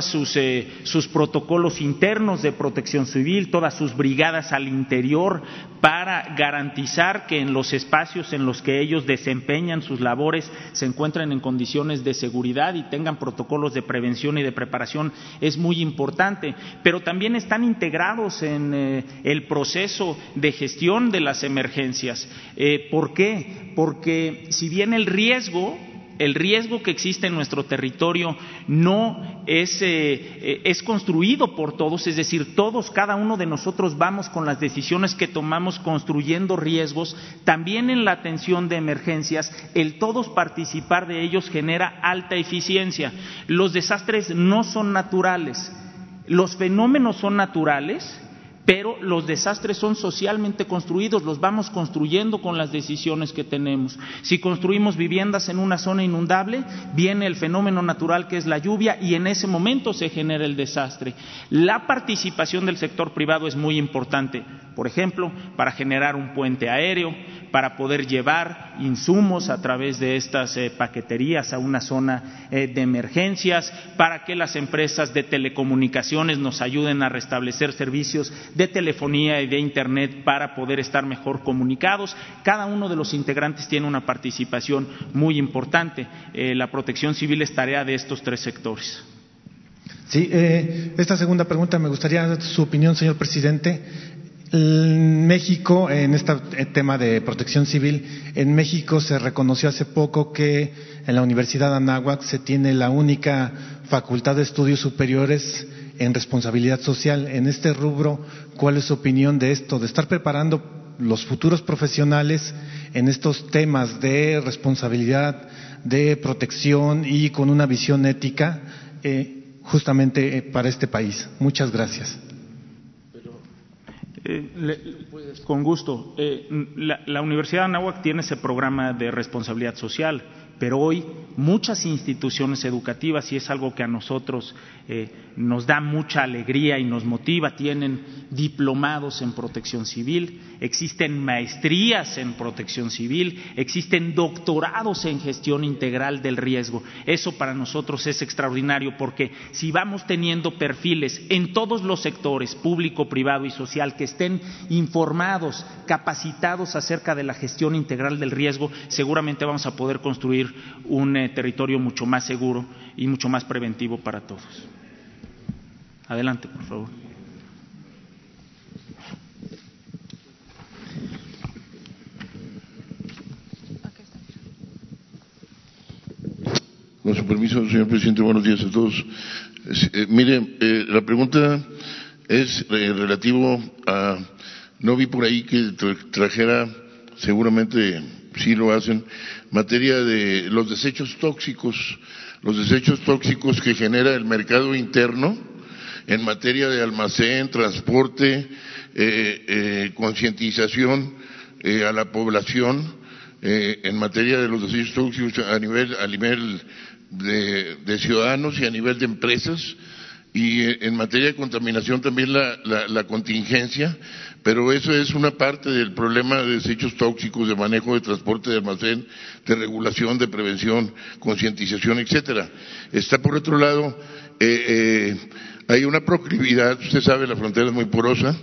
[SPEAKER 2] sus, eh, sus, protocolos internos de protección civil, todas sus brigadas al interior para garantizar que en los espacios en los que ellos desempeñan sus labores se encuentren en condiciones de seguridad y tengan protocolos de prevención y de preparación es muy importante. Pero también están integrados en eh, el proceso de gestión de las emergencias. Eh, ¿Por qué? Porque si bien el riesgo el riesgo que existe en nuestro territorio no es, eh, eh, es, construido por todos, es decir, todos, cada uno de nosotros vamos con las decisiones que tomamos construyendo riesgos, también en la atención de emergencias, el todos participar de ellos genera alta eficiencia. Los desastres no son naturales, los fenómenos son naturales pero los desastres son socialmente construidos, los vamos construyendo con las decisiones que tenemos. Si construimos viviendas en una zona inundable, viene el fenómeno natural que es la lluvia y en ese momento se genera el desastre. La participación del sector privado es muy importante, por ejemplo, para generar un puente aéreo, para poder llevar insumos a través de estas eh, paqueterías a una zona eh, de emergencias, para que las empresas de telecomunicaciones nos ayuden a restablecer servicios de telefonía y de Internet para poder estar mejor comunicados. Cada uno de los integrantes tiene una participación muy importante. Eh, la protección civil es tarea de estos tres sectores.
[SPEAKER 4] Sí, esta segunda pregunta me gustaría su opinión, señor presidente. México, en este tema de protección civil, en México se reconoció hace poco que en la Universidad de Anáhuac se tiene la única facultad de estudios superiores en responsabilidad social. En este rubro, ¿cuál es su opinión de esto? De estar preparando los futuros profesionales en estos temas de responsabilidad, de protección y con una visión ética eh, justamente eh, para este país. Muchas gracias.
[SPEAKER 2] Eh, con gusto. Eh, la, Universidad de Anáhuac tiene ese programa de responsabilidad social, pero hoy muchas instituciones educativas, y es algo que a nosotros eh, nos da mucha alegría y nos motiva. Tienen diplomados en protección civil, existen maestrías en protección civil, existen doctorados en gestión integral del riesgo. Eso para nosotros es extraordinario porque si vamos teniendo perfiles en todos los sectores, público, privado y social, que estén informados, capacitados acerca de la gestión integral del riesgo, seguramente vamos a poder construir un eh, territorio mucho más seguro y mucho más preventivo para todos. Adelante, por favor.
[SPEAKER 5] Con su permiso, señor presidente, buenos días a todos. Eh, mire, eh, la pregunta es eh, relativo a, no vi por ahí que trajera, seguramente sí lo hacen, materia de los desechos tóxicos, los desechos tóxicos que genera el mercado interno en materia de almacén, transporte, eh, eh, concientización eh, a la población, en materia de los desechos tóxicos a nivel, a nivel de, ciudadanos y a nivel de empresas, y en materia de contaminación también la, la, contingencia, pero eso es una parte del problema de desechos tóxicos, de manejo de transporte de almacén, de regulación, de prevención, concientización, etcétera. Está por otro lado eh, hay una proclividad, usted sabe, la frontera es muy porosa,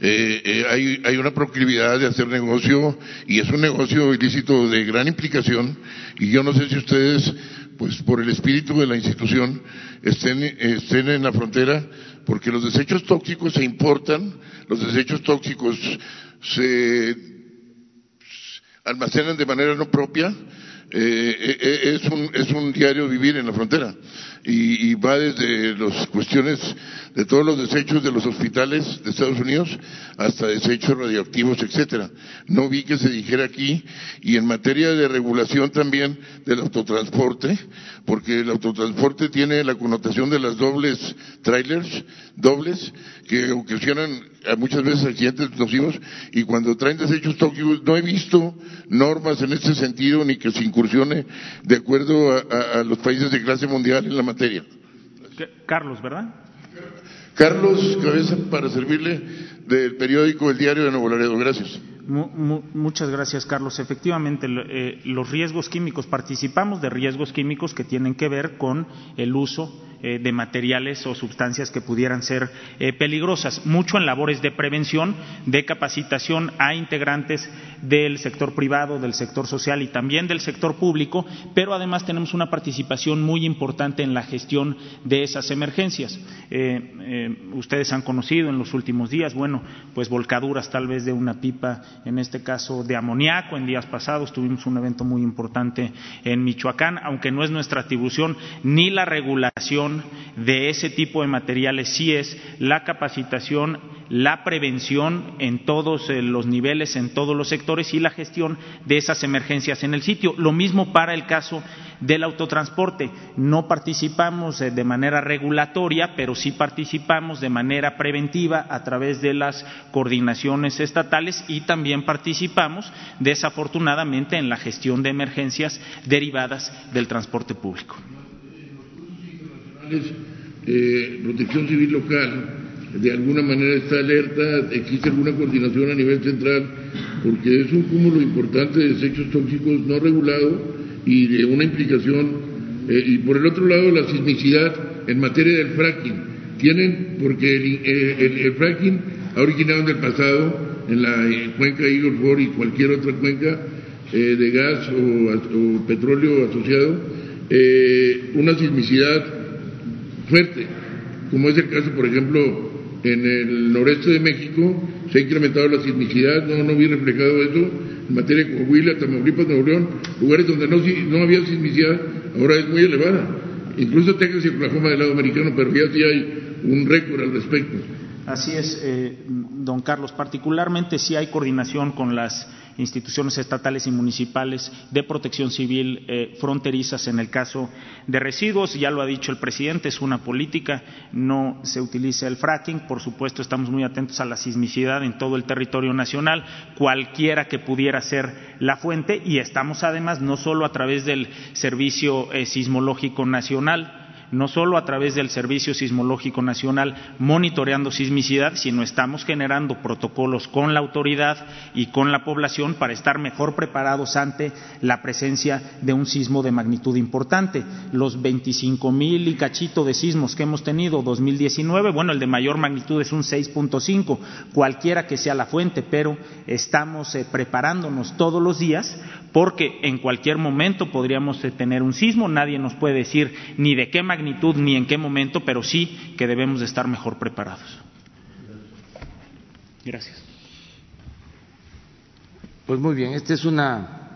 [SPEAKER 5] eh, eh, hay, una proclividad de hacer negocio y es un negocio ilícito de gran implicación y yo no sé si ustedes, pues por el espíritu de la institución, estén, estén en la frontera porque los desechos tóxicos se importan, los desechos tóxicos se almacenan de manera no propia, es, un, es un diario vivir en la frontera y, va desde las cuestiones de todos los desechos de los hospitales de Estados Unidos hasta desechos radioactivos, etcétera. No vi que se dijera aquí y en materia de regulación también del autotransporte, porque el autotransporte tiene la connotación de las dobles trailers, dobles, que ocasionan muchas veces accidentes nocivos y cuando traen desechos tóxicos no he visto normas en este sentido ni que se incursione de acuerdo a, a los países de clase mundial en la materia
[SPEAKER 2] Carlos, ¿verdad?
[SPEAKER 5] Carlos Cabeza, para servirle del periódico El Diario de Nuevo Laredo. Gracias.
[SPEAKER 2] muchas gracias, Carlos. Efectivamente, eh, los riesgos químicos, participamos de riesgos químicos que tienen que ver con el uso eh, de materiales o sustancias que pudieran ser eh, peligrosas. Mucho en labores de prevención, de capacitación a integrantes del sector privado, del sector social y también del sector público, pero además tenemos una participación muy importante en la gestión de esas emergencias. Eh, ustedes han conocido en los últimos días, bueno, pues volcaduras tal vez de una pipa, en este caso de amoníaco. En días pasados tuvimos un evento muy importante en Michoacán, aunque no es nuestra atribución ni la regulación de ese tipo de materiales sí es la capacitación, la prevención en todos eh, los niveles, en todos los sectores y la gestión de esas emergencias en el sitio. Lo mismo para el caso del autotransporte. No participamos eh, de manera regulatoria, pero sí participamos de manera preventiva a través de las coordinaciones estatales y también participamos, desafortunadamente, en la gestión de emergencias derivadas del transporte público
[SPEAKER 5] eh, protección civil local de alguna manera está alerta, existe alguna coordinación a nivel central, porque es un cúmulo importante de desechos tóxicos no regulado y de una implicación, eh, y por el otro lado la sismicidad en materia del fracking. Tienen, porque el, eh, fracking ha originado en el pasado, en la cuenca Eagle Ford y cualquier otra cuenca de gas o, o petróleo asociado, una sismicidad fuerte, como es el caso, por ejemplo, en el noreste de México, se ha incrementado la sismicidad, no, no vi reflejado eso, en materia de Coahuila, Tamaulipas, Nuevo León, lugares donde no, no había sismicidad, ahora es muy elevada. Incluso Texas y Oklahoma del lado americano, pero ya sí hay un récord al respecto.
[SPEAKER 2] Así es, eh, don Carlos. Particularmente si hay coordinación con las instituciones estatales y municipales de protección civil eh, fronterizas en el caso de residuos. Ya lo ha dicho el presidente, es una política, no se utiliza el fracking. Por supuesto, estamos muy atentos a la sismicidad en todo el territorio nacional, cualquiera que pudiera ser la fuente, y estamos además no solo a través del Servicio eh, Sismológico Nacional, no solo a través del Servicio Sismológico Nacional monitoreando sismicidad, sino estamos generando protocolos con la autoridad y con la población para estar mejor preparados ante la presencia de un sismo de magnitud importante. Los 25 mil y cachito de sismos que hemos tenido 2019, bueno, el de mayor magnitud es un 6.5, cualquiera que sea la fuente, pero estamos eh, preparándonos todos los días porque en cualquier momento podríamos eh, tener un sismo, nadie nos puede decir ni de qué magnitud ni en qué momento, pero sí que debemos de estar mejor preparados. Gracias.
[SPEAKER 1] Pues muy bien, esta es una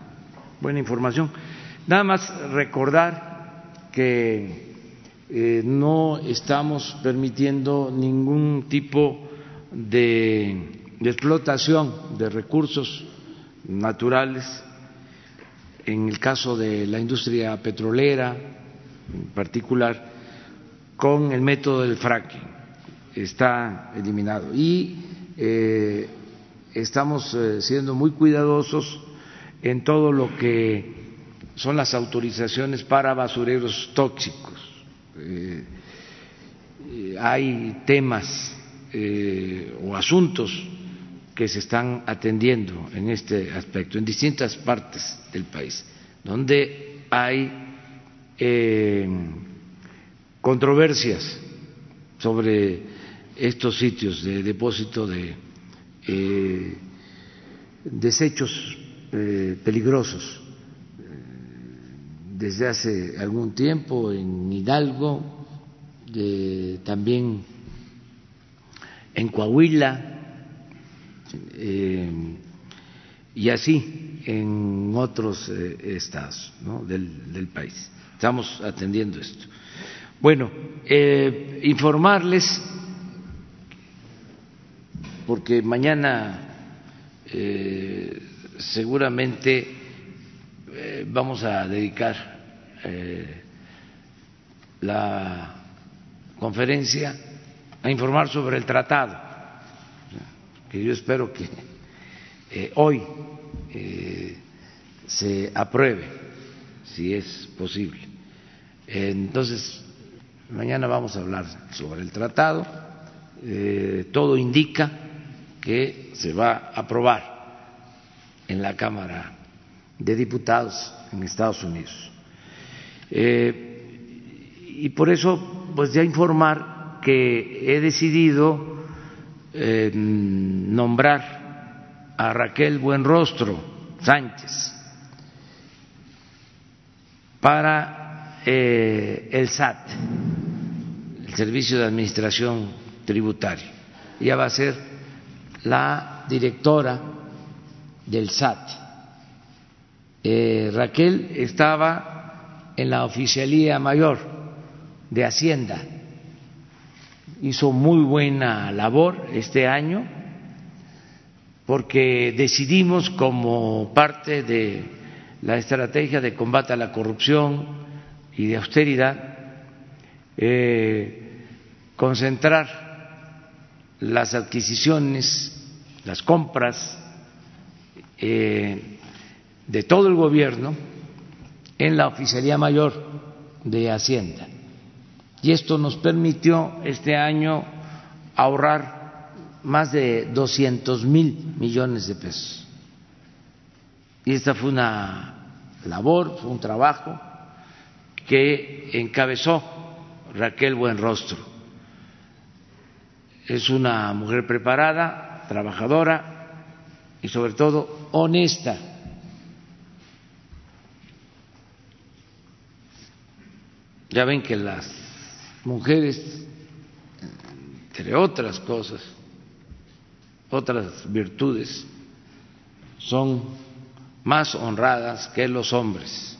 [SPEAKER 1] buena información. Nada más recordar que eh, no estamos permitiendo ningún tipo de explotación de recursos naturales en el caso de la industria petrolera en particular, con el método del fracking. Está eliminado. Y eh, estamos eh, siendo muy cuidadosos en todo lo que son las autorizaciones para basureros tóxicos. Eh, hay temas o asuntos que se están atendiendo en este aspecto en distintas partes del país, donde hay eh, controversias sobre estos sitios de depósito de eh, desechos eh, peligrosos. Desde hace algún tiempo en Hidalgo, también en Coahuila, y así en otros eh, estados del, país. Estamos atendiendo esto. Bueno, eh, informarles, porque mañana eh, seguramente vamos a dedicar la conferencia a informar sobre el tratado, que yo espero que hoy eh, se apruebe, si es posible. Entonces, mañana vamos a hablar sobre el tratado. Eh, todo indica que se va a aprobar en la Cámara de Diputados en Estados Unidos. Eh, y por eso, pues ya informar que he decidido nombrar a Raquel Buenrostro Sánchez para eh, el SAT, el Servicio de Administración Tributaria. Ella va a ser la directora del SAT. Eh, Raquel estaba en la Oficialía Mayor de Hacienda, hizo muy buena labor este año porque decidimos como parte de la estrategia de combate a la corrupción y de austeridad eh, concentrar las adquisiciones, las compras eh, de todo el gobierno en la Oficialía Mayor de Hacienda. Y esto nos permitió este año ahorrar más de 200 mil millones de pesos. Y esta fue una labor, fue un trabajo que encabezó Raquel Buenrostro. Es una mujer preparada, trabajadora y sobre todo honesta. Ya ven que las mujeres, entre otras cosas, otras virtudes son más honradas que los hombres.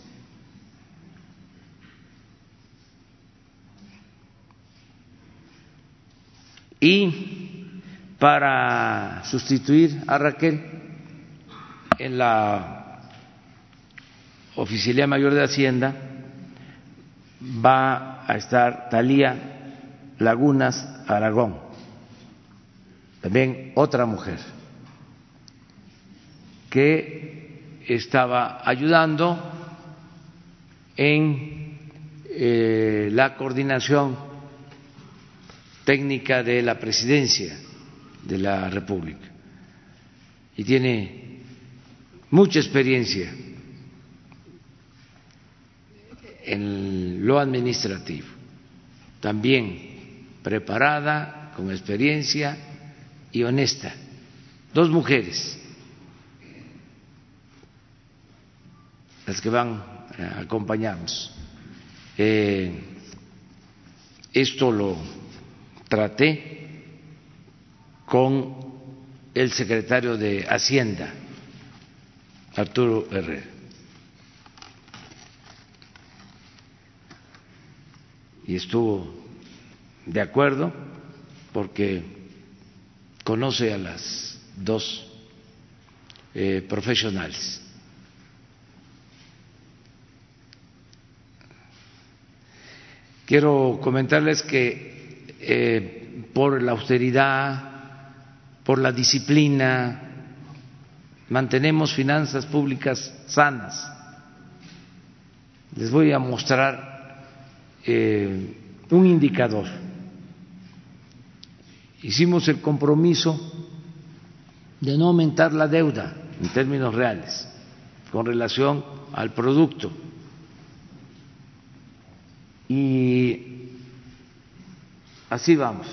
[SPEAKER 1] Y para sustituir a Raquel en la Oficialía Mayor de Hacienda va a estar Talía Lagunas Aragón. También otra mujer que estaba ayudando en eh, la coordinación técnica de la presidencia de la República. Y tiene mucha experiencia en lo administrativo, también preparada, con experiencia y honesta, dos mujeres, las que van a acompañarnos. Eh, esto lo traté con el secretario de Hacienda, Arturo Herrera. Y estuvo de acuerdo porque conoce a las dos eh, profesionales. Quiero comentarles que eh, por la austeridad, por la disciplina, mantenemos finanzas públicas sanas. Les voy a mostrar eh, un indicador hicimos el compromiso de no aumentar la deuda en términos reales con relación al producto. Y así vamos.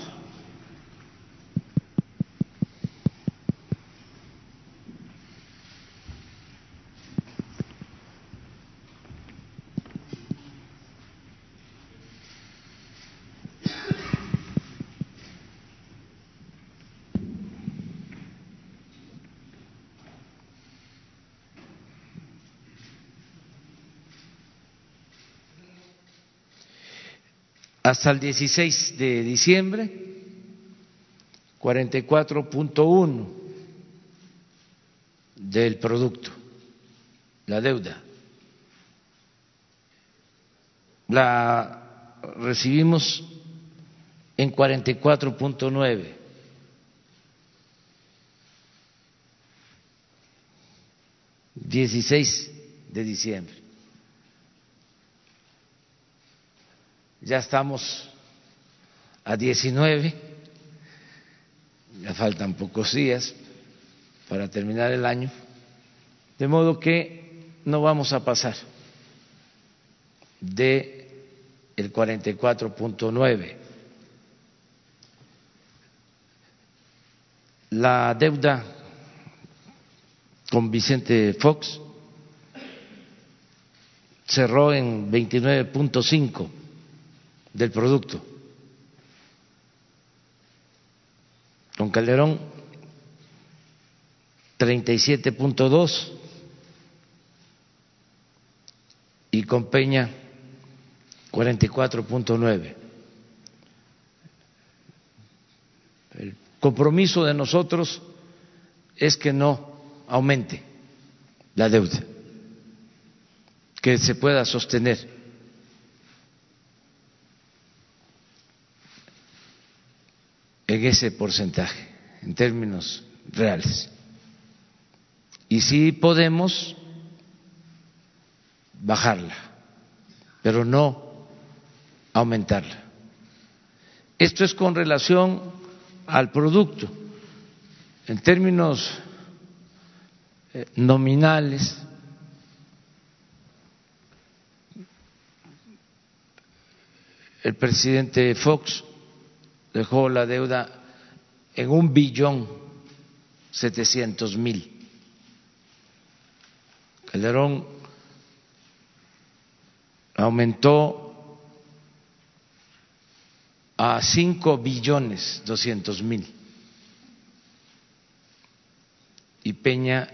[SPEAKER 1] Hasta el 16 de diciembre, 44.1 del producto, la deuda. La recibimos en 44.9. Dieciséis de diciembre. Ya estamos a 19, ya faltan pocos días para terminar el año, de modo que no vamos a pasar de el 44.9. La deuda con Vicente Fox cerró en 29.5 del producto. Con Calderón 37.2 y con Peña 44.9. El compromiso de nosotros es que no aumente la deuda, que se pueda sostener. En ese porcentaje, en términos reales. Y sí podemos bajarla, pero no aumentarla. Esto es con relación al producto. En términos eh, nominales, el presidente Fox dejó la deuda en un billón setecientos mil. Calderón aumentó a cinco billones doscientos mil y Peña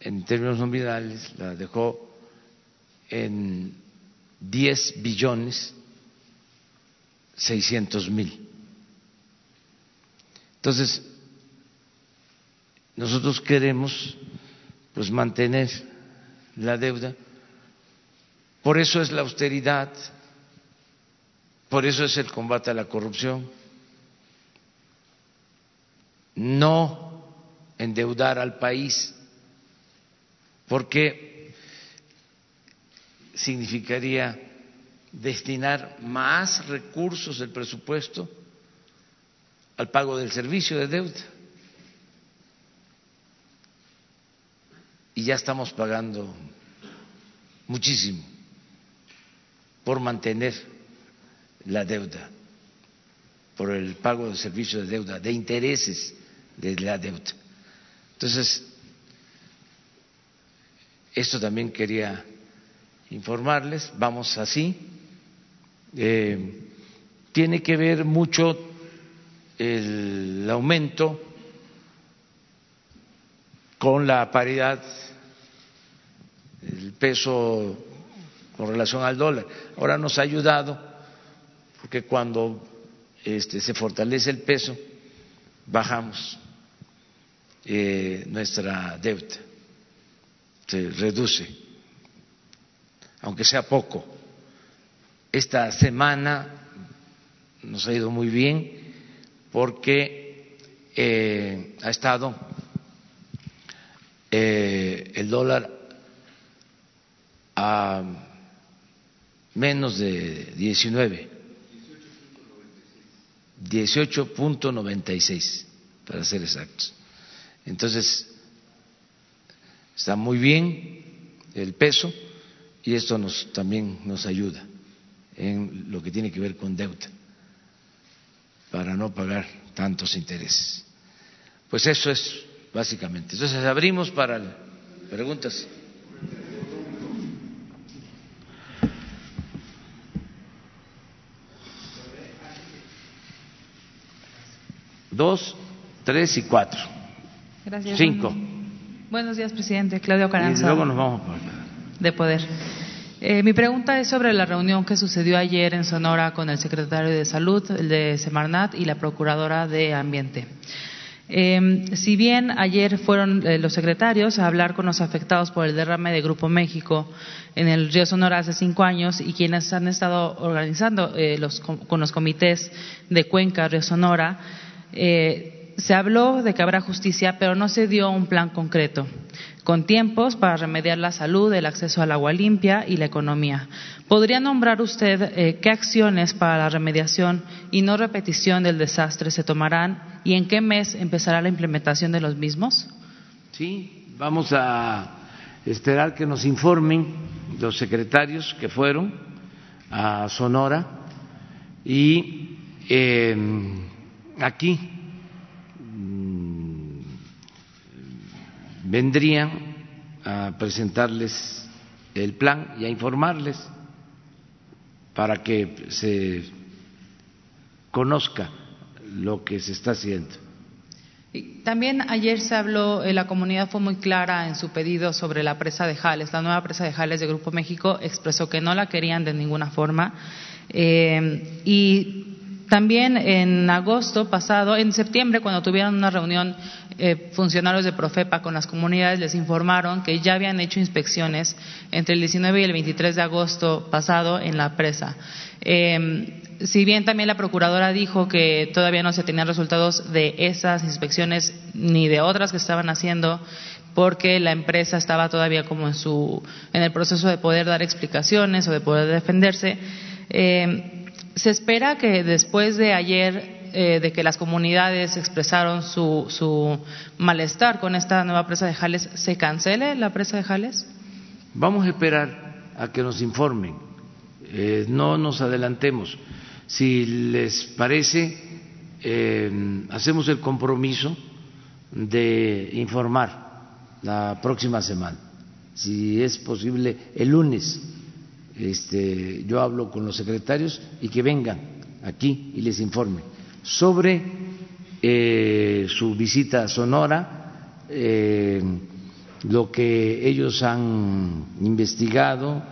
[SPEAKER 1] en términos nominales la dejó en diez billones seiscientos mil. Entonces, nosotros queremos pues mantener la deuda, por eso es la austeridad, por eso es el combate a la corrupción, no endeudar al país, porque significaría destinar más recursos del presupuesto al pago del servicio de deuda. Y ya estamos pagando muchísimo por mantener la deuda, por el pago del servicio de deuda, de intereses de la deuda. Entonces, esto también quería informarles, vamos así. Eh, tiene que ver mucho el aumento con la paridad, el peso con relación al dólar. Ahora nos ha ayudado porque cuando este, se fortalece el peso, bajamos eh, nuestra deuda, se reduce, aunque sea poco. Esta semana nos ha ido muy bien porque eh, ha estado eh, el dólar a menos de 19, 18.96 para ser exactos. Entonces, está muy bien el peso y esto nos, también nos ayuda en lo que tiene que ver con deuda para no pagar tantos intereses. Pues eso es básicamente. Entonces abrimos para preguntas. Dos, tres y cuatro.
[SPEAKER 6] Gracias.
[SPEAKER 1] Cinco.
[SPEAKER 6] Buenos días, presidente. Claudio Caranza.
[SPEAKER 1] Y luego nos vamos
[SPEAKER 6] De Poder. Eh, mi pregunta es sobre la reunión que sucedió ayer en Sonora con el secretario de Salud, el de Semarnat y la procuradora de Ambiente. Eh, si bien ayer fueron eh, los secretarios a hablar con los afectados por el derrame de Grupo México en el río Sonora hace cinco años y quienes han estado organizando eh, los, con los comités de Cuenca, Río Sonora, se habló de que habrá justicia, pero no se dio un plan concreto, con tiempos para remediar la salud, el acceso al agua limpia y la economía. ¿Podría nombrar usted qué acciones para la remediación y no repetición del desastre se tomarán y en qué mes empezará la implementación de los mismos?
[SPEAKER 1] Sí, vamos a esperar que nos informen los secretarios que fueron a Sonora y eh, aquí vendrían a presentarles el plan y a informarles para que se conozca lo que se está haciendo.
[SPEAKER 6] también ayer se habló, eh, la comunidad fue muy clara en su pedido sobre la presa de Jales. La nueva presa de Jales de Grupo México expresó que no la querían de ninguna forma. Eh, y también en agosto pasado, en septiembre, cuando tuvieron una reunión eh, funcionarios de Profepa con las comunidades, les informaron que ya habían hecho inspecciones entre el 19 y el 23 de agosto pasado en la presa. Si bien también la procuradora dijo que todavía no se tenían resultados de esas inspecciones ni de otras que estaban haciendo porque la empresa estaba todavía como en su en el proceso de poder dar explicaciones o de poder defenderse eh, se espera que después de ayer eh, de que las comunidades expresaron su, su malestar con esta nueva presa de Jales se cancele la presa de Jales
[SPEAKER 1] vamos a esperar a que nos informen. Eh, no nos adelantemos. Si les parece, eh, hacemos el compromiso de informar la próxima semana, si es posible el lunes. Este, yo hablo con los secretarios y que vengan aquí y les informe sobre eh, su visita a Sonora, eh, lo que ellos han investigado,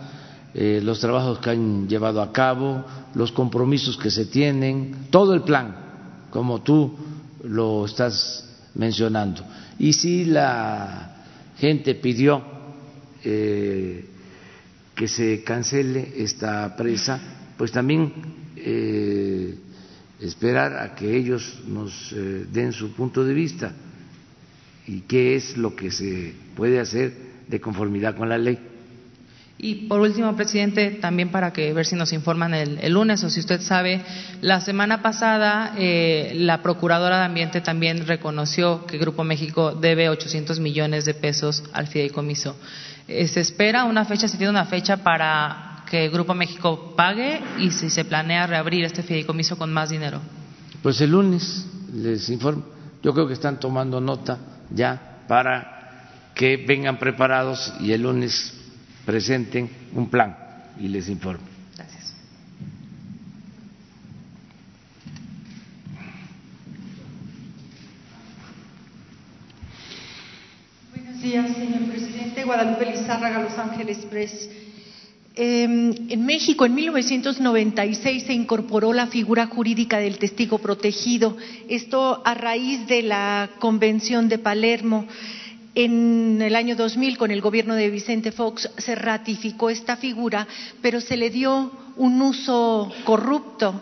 [SPEAKER 1] los trabajos que han llevado a cabo, los compromisos que se tienen, todo el plan, como tú lo estás mencionando. Y si la gente pidió eh, que se cancele esta presa, pues también eh, esperar a que ellos nos eh, den su punto de vista y qué es lo que se puede hacer de conformidad con la ley.
[SPEAKER 6] Y por último, presidente, también para que ver si nos informan el, lunes o si usted sabe, la semana pasada eh, la Procuradora de Ambiente también reconoció que Grupo México debe 800 millones de pesos al fideicomiso. Eh, ¿Se espera una fecha, se tiene una fecha para que Grupo México pague y si se planea reabrir este fideicomiso con más dinero?
[SPEAKER 1] Pues el lunes les informo. Yo creo que están tomando nota ya para que vengan preparados y el lunes presenten un plan y les informo.
[SPEAKER 6] Gracias.
[SPEAKER 7] Buenos días, señor presidente. Guadalupe Lizárraga, Los Ángeles Press. Em, en México, en 1996, se incorporó la figura jurídica del testigo protegido. Esto a raíz de la Convención de Palermo. En el año 2000, con el gobierno de Vicente Fox, se ratificó esta figura, pero se le dio un uso corrupto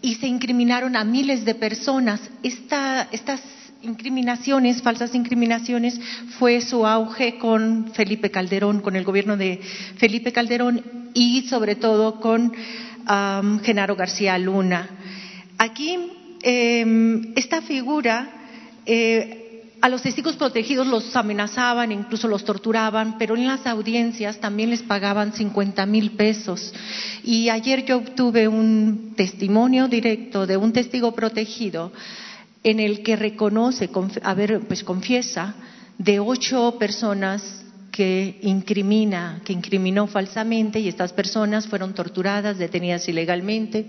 [SPEAKER 7] y se incriminaron a miles de personas. estas incriminaciones, falsas incriminaciones, fue su auge con Felipe Calderón, con el gobierno de Felipe Calderón y sobre todo con Genaro García Luna. Aquí, em, esta figura eh, a los testigos protegidos los amenazaban, incluso los torturaban, pero en las audiencias también les pagaban 50 mil pesos. Y ayer yo obtuve un testimonio directo de un testigo protegido en el que reconoce, a ver, pues confiesa, de ocho personas que incrimina, que incriminó falsamente y estas personas fueron torturadas, detenidas ilegalmente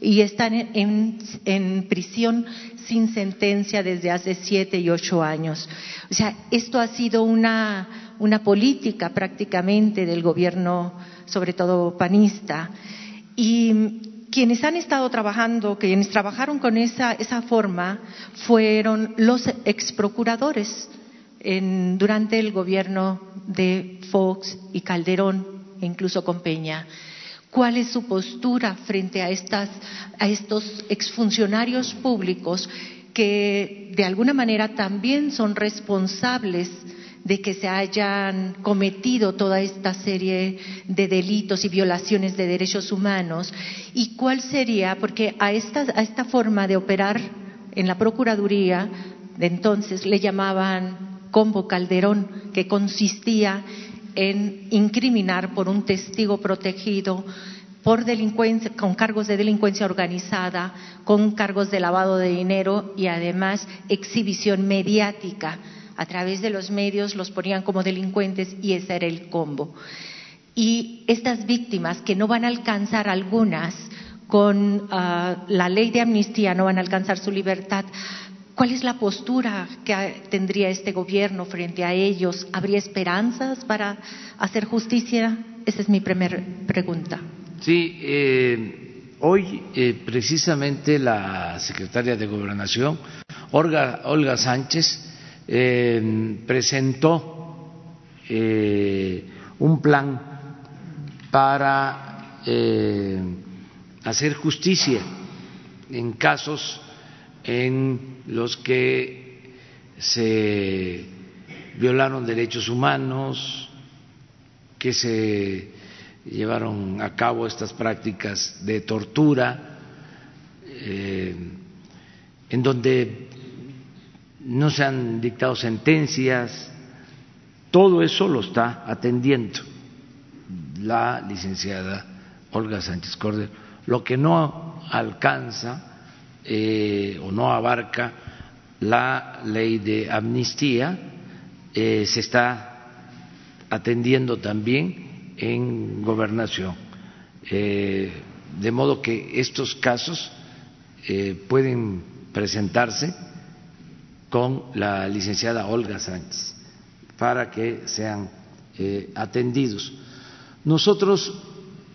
[SPEAKER 7] y están en, prisión sin sentencia desde hace siete y ocho años. O sea, esto ha sido una, una política prácticamente del gobierno, sobre todo panista. Y quienes han estado trabajando, quienes trabajaron con esa, esa forma, fueron los exprocuradores durante el gobierno de Fox y Calderón, e incluso con Peña. ¿Cuál es su postura frente a, estas, a estos exfuncionarios públicos que de alguna manera también son responsables de que se hayan cometido toda esta serie de delitos y violaciones de derechos humanos y cuál sería, porque a esta, a esta forma de operar en la Procuraduría de entonces le llamaban combo Calderón, que consistía en incriminar por un testigo protegido por delincuencia, con cargos de delincuencia organizada, con cargos de lavado de dinero y además exhibición mediática. A través de los medios los ponían como delincuentes y ese era el combo. Y estas víctimas que no van a alcanzar algunas con ah, la ley de amnistía, no van a alcanzar su libertad, ¿Cuál es la postura que tendría este gobierno frente a ellos? ¿Habría esperanzas para hacer justicia? Esa es mi primera pregunta.
[SPEAKER 1] Sí, eh, hoy eh, precisamente la secretaria de Gobernación, Olga, Sánchez, eh, presentó un plan para hacer justicia en casos en los que se violaron derechos humanos, que se llevaron a cabo estas prácticas de tortura, eh, en donde no se han dictado sentencias, todo eso lo está atendiendo la licenciada Olga Sánchez Cordero. Lo que no alcanza eh, o no abarca la ley de amnistía, eh, se está atendiendo también en gobernación. Eh, de modo que estos casos pueden presentarse con la licenciada Olga Sánchez para que sean atendidos. Nosotros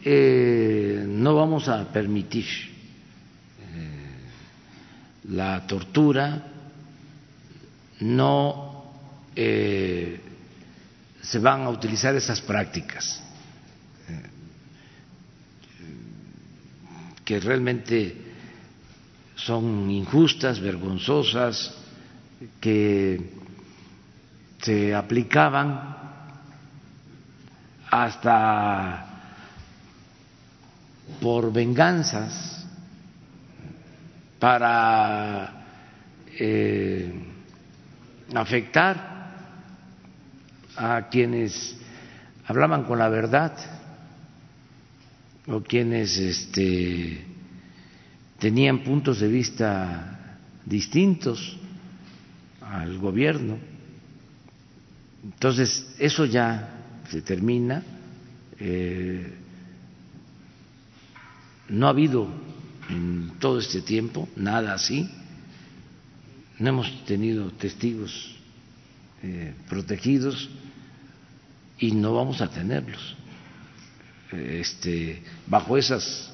[SPEAKER 1] no vamos a permitir la tortura, no eh, se van a utilizar esas prácticas eh, que realmente son injustas, vergonzosas, que se aplicaban hasta por venganzas para eh, afectar a quienes hablaban con la verdad o quienes este, tenían puntos de vista distintos al gobierno. Entonces, eso ya se termina. Eh, no ha habido en todo este tiempo, nada así. No hemos tenido testigos eh, protegidos y no vamos a tenerlos este, bajo esas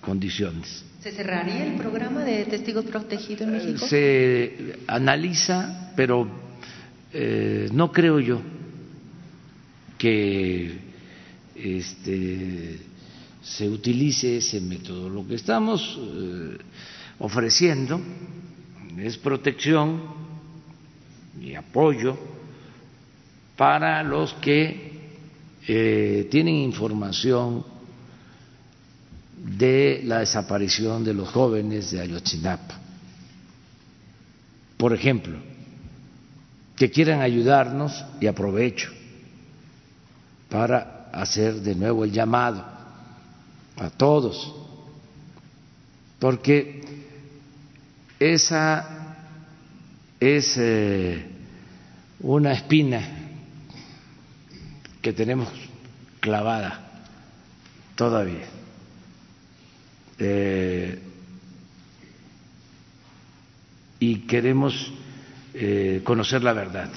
[SPEAKER 1] condiciones.
[SPEAKER 7] ¿Se cerraría el programa de testigos protegidos en México?
[SPEAKER 1] Se analiza, pero eh, no creo yo que este, se utilice ese método. Lo que estamos eh, ofreciendo es protección y apoyo para los que eh, tienen información de la desaparición de los jóvenes de Ayotzinapa. Por ejemplo, que quieran ayudarnos y aprovecho para hacer de nuevo el llamado a todos, porque esa es eh, una espina que tenemos clavada todavía. Eh, y queremos eh, conocer la verdad.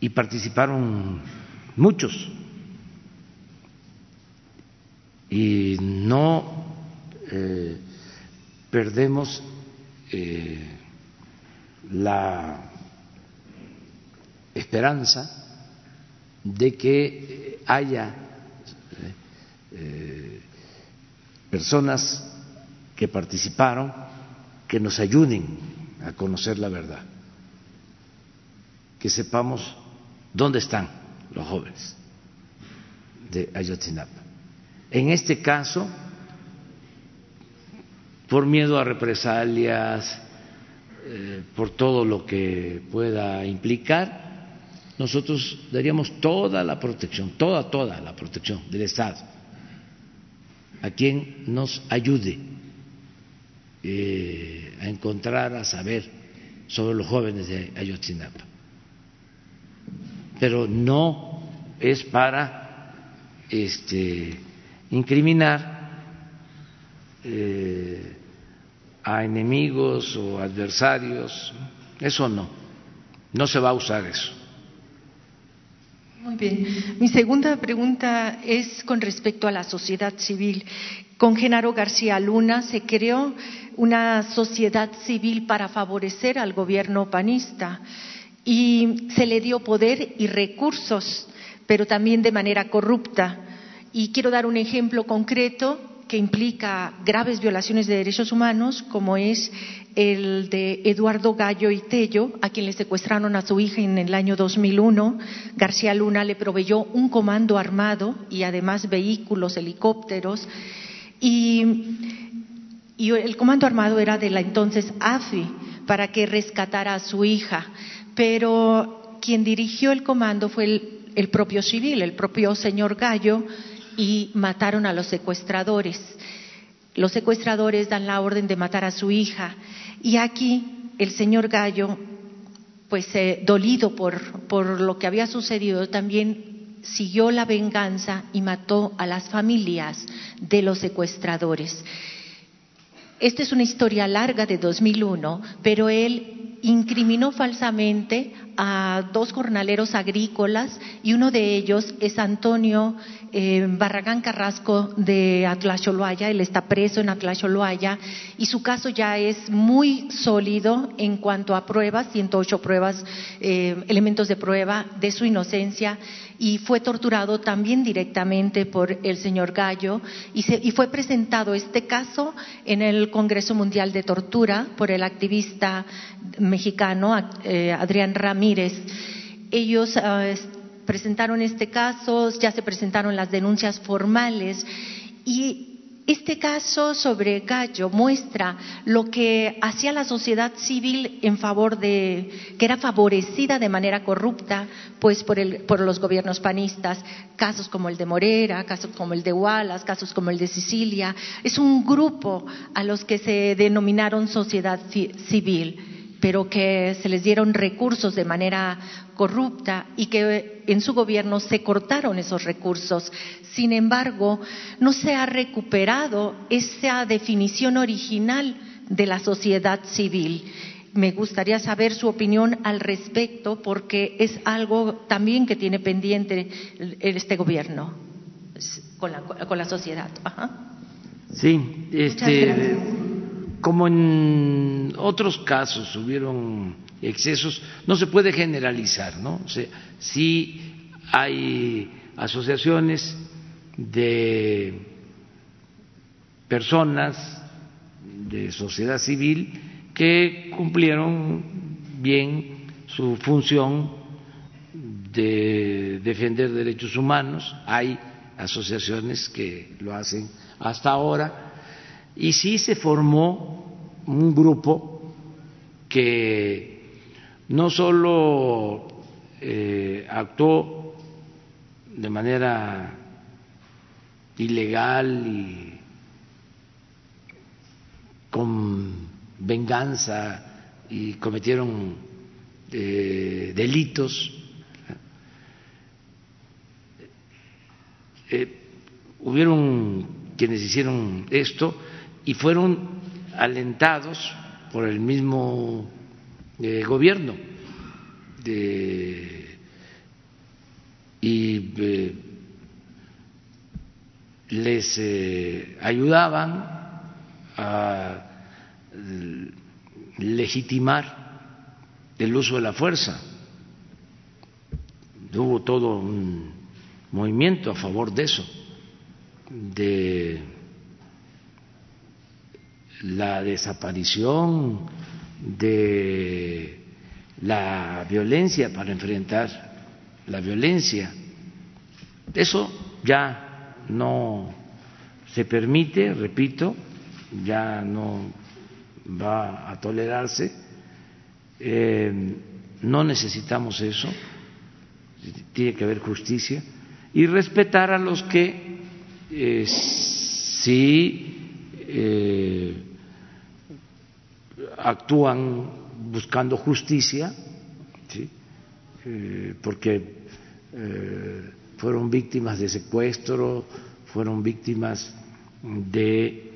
[SPEAKER 1] Y participaron muchos. Y no eh, perdemos la esperanza de que haya eh, personas que participaron que nos ayuden a conocer la verdad, que sepamos dónde están los jóvenes de Ayotzinapa. En este caso, por miedo a represalias, eh, por todo lo que pueda implicar, nosotros daríamos toda la protección, toda, toda la protección del Estado a quien nos ayude eh, a encontrar, a saber sobre los jóvenes de Ayotzinapa. Pero no es para este, incriminar eh, a enemigos o adversarios, eso no, no se va a usar eso.
[SPEAKER 7] Muy bien. Mi segunda pregunta es con respecto a la sociedad civil. Con Genaro García Luna se creó una sociedad civil para favorecer al gobierno panista y se le dio poder y recursos, pero también de manera corrupta. Y quiero dar un ejemplo concreto que implica graves violaciones de derechos humanos, como es el de Eduardo Gallo y Tello, a quien le secuestraron a su hija en el año 2001. García Luna le proveyó un comando armado y además vehículos, helicópteros. Y, el comando armado era de la entonces AFI para que rescatara a su hija. Pero quien dirigió el comando fue el, el propio civil, el propio señor Gallo, y mataron a los secuestradores. Los secuestradores dan la orden de matar a su hija y aquí el señor Gallo, pues eh, dolido por, por lo que había sucedido, también siguió la venganza y mató a las familias de los secuestradores. Esta es una historia larga de 2001, pero él incriminó falsamente a dos jornaleros agrícolas y uno de ellos es Antonio eh, Barragán Carrasco de Atlacholoaya. Él está preso en Atlacholoaya y su caso ya es muy sólido en cuanto a pruebas, 108 pruebas, eh, elementos de prueba de su inocencia y fue torturado también directamente por el señor Gallo y, y fue presentado este caso en el Congreso Mundial de Tortura por el activista mexicano eh, Adrián Ramírez. Ellos ah, presentaron este caso, ya se presentaron las denuncias formales y este caso sobre Gallo muestra lo que hacía la sociedad civil en favor de, que era favorecida de manera corrupta, pues por, el, por los gobiernos panistas, casos como el de Morera, casos como el de Wallace, casos como el de Sicilia. Es un grupo a los que se denominaron sociedad civil pero que se les dieron recursos de manera corrupta y que en su gobierno se cortaron esos recursos. Sin embargo, no se ha recuperado esa definición original de la sociedad civil. Me gustaría saber su opinión al respecto porque es algo también que tiene pendiente este gobierno con la, sociedad.
[SPEAKER 1] Sí, este, como en otros casos hubieron excesos, no se puede generalizar, ¿no? O sea, sí hay asociaciones de personas de sociedad civil que cumplieron bien su función de defender derechos humanos. Hay asociaciones que lo hacen hasta ahora y sí se formó un grupo que no solo eh, actuó de manera ilegal y con venganza y cometieron eh, delitos, eh, hubieron quienes hicieron esto y fueron alentados por el mismo eh, gobierno y eh, les ayudaban a legitimar el uso de la fuerza. Hubo todo un movimiento a favor de eso, de la desaparición de la violencia para enfrentar la violencia. Eso ya no se permite, repito, ya no va a tolerarse. Eh, no necesitamos eso, tiene que haber justicia y respetar a los que eh, sí eh, actúan buscando justicia, porque fueron víctimas de secuestro, fueron víctimas de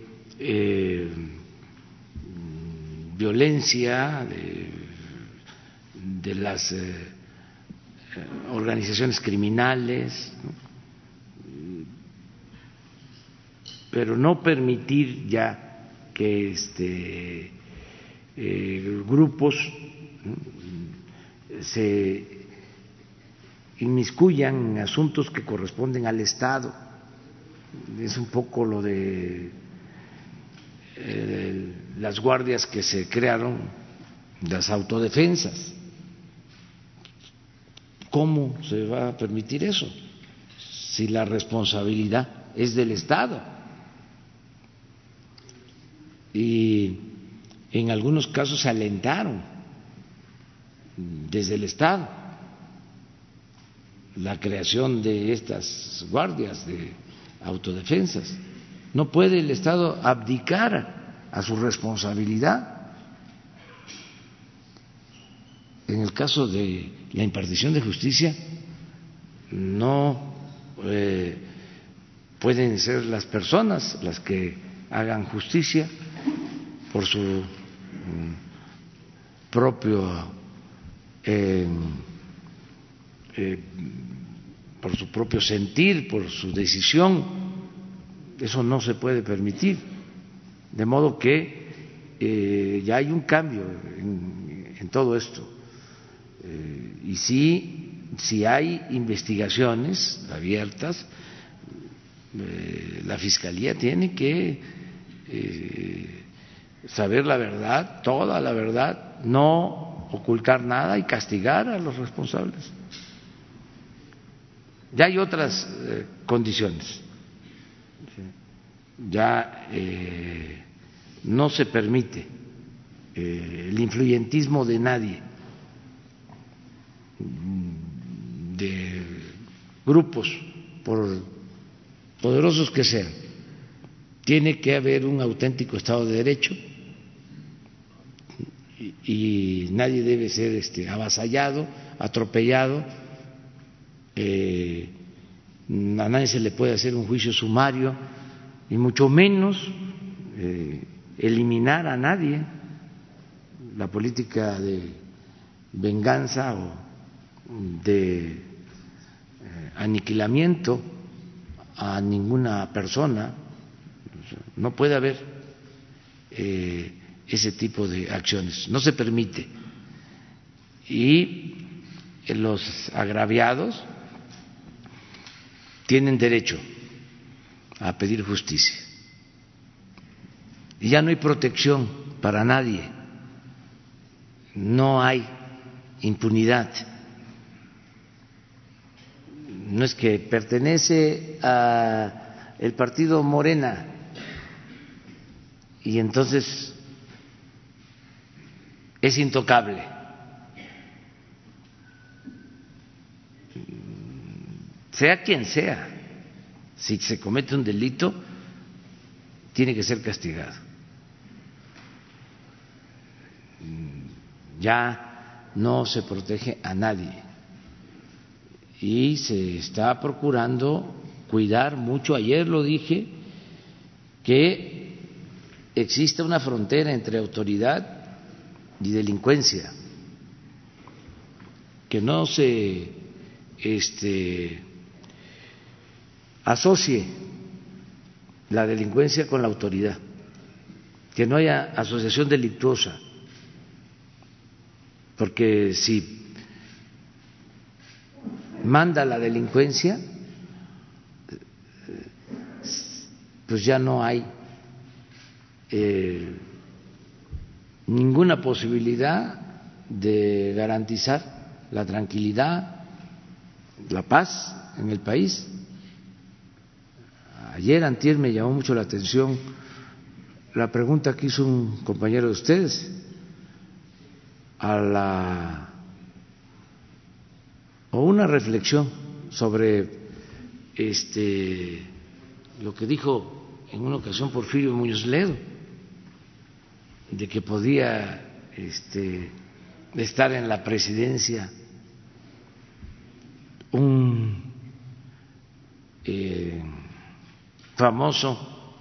[SPEAKER 1] violencia, de, las eh, organizaciones criminales, pero no permitir ya que este, eh, grupos se inmiscuyan en asuntos que corresponden al Estado. Es un poco lo de eh, las guardias que se crearon, las autodefensas. ¿Cómo se va a permitir eso si la responsabilidad es del Estado? Y en algunos casos se alentaron desde el Estado la creación de estas guardias de autodefensas. No puede el Estado abdicar a su responsabilidad. En el caso de la impartición de justicia, no eh, pueden ser las personas las que hagan justicia por su propio eh, por su propio sentir, por su decisión eso no se puede permitir. De modo que eh, ya hay un cambio en, todo esto. Eh, y sí, si hay investigaciones abiertas, la Fiscalía tiene que saber la verdad, toda la verdad, no ocultar nada y castigar a los responsables. Ya hay otras condiciones ya eh, no se permite eh, el influyentismo de nadie, de grupos, por poderosos que sean. Tiene que haber un auténtico Estado de Derecho y, nadie debe ser este, avasallado, atropellado. Eh, a nadie se le puede hacer un juicio sumario y mucho menos eh, eliminar a nadie la política de venganza o de eh, aniquilamiento a ninguna persona. No puede haber ese tipo de acciones, no se permite. Y los agraviados tienen derecho a pedir justicia. Y ya no hay protección para nadie, no hay impunidad. No es que pertenece a el partido Morena y entonces es intocable. Sea quien sea si se comete un delito, tiene que ser castigado. Ya no se protege a nadie y se está procurando cuidar mucho, ayer lo dije, que existe una frontera entre autoridad delincuencia, que no se este, asocie la delincuencia con la autoridad, que no haya asociación delictuosa, porque si manda la delincuencia, pues ya no hay eh, ninguna posibilidad de garantizar la tranquilidad, la paz en el país. Ayer, antier, me llamó mucho la atención la pregunta que hizo un compañero de ustedes a la o una reflexión sobre este lo que dijo en una ocasión Porfirio Muñoz Ledo de que podía este, estar en la presidencia un eh, famoso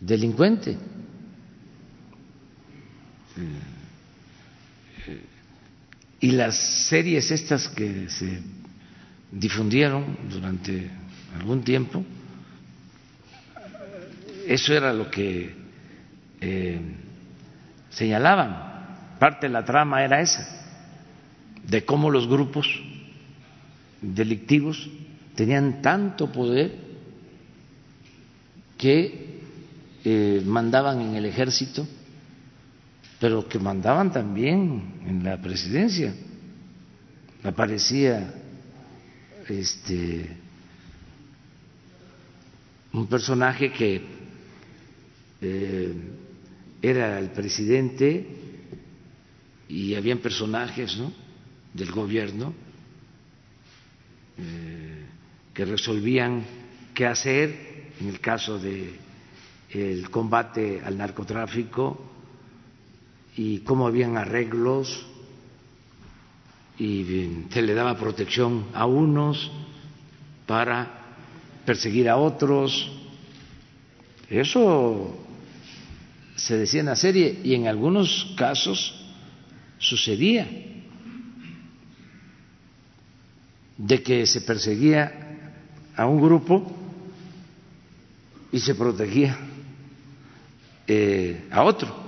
[SPEAKER 1] delincuente. Y las series estas que se difundieron durante algún tiempo, eso era lo que eh, señalaban. Parte de la trama era esa, de cómo los grupos delictivos tenían tanto poder que eh, mandaban en el ejército, pero que mandaban también en la presidencia. Aparecía este un personaje que eh, era el presidente y habían personajes ¿no? del gobierno eh, que resolvían qué hacer en el caso de el combate al narcotráfico y cómo habían arreglos y se le daba protección a unos para perseguir a otros. Eso se decía en la serie y en algunos casos sucedía de que se perseguía a un grupo y se protegía eh, a otro.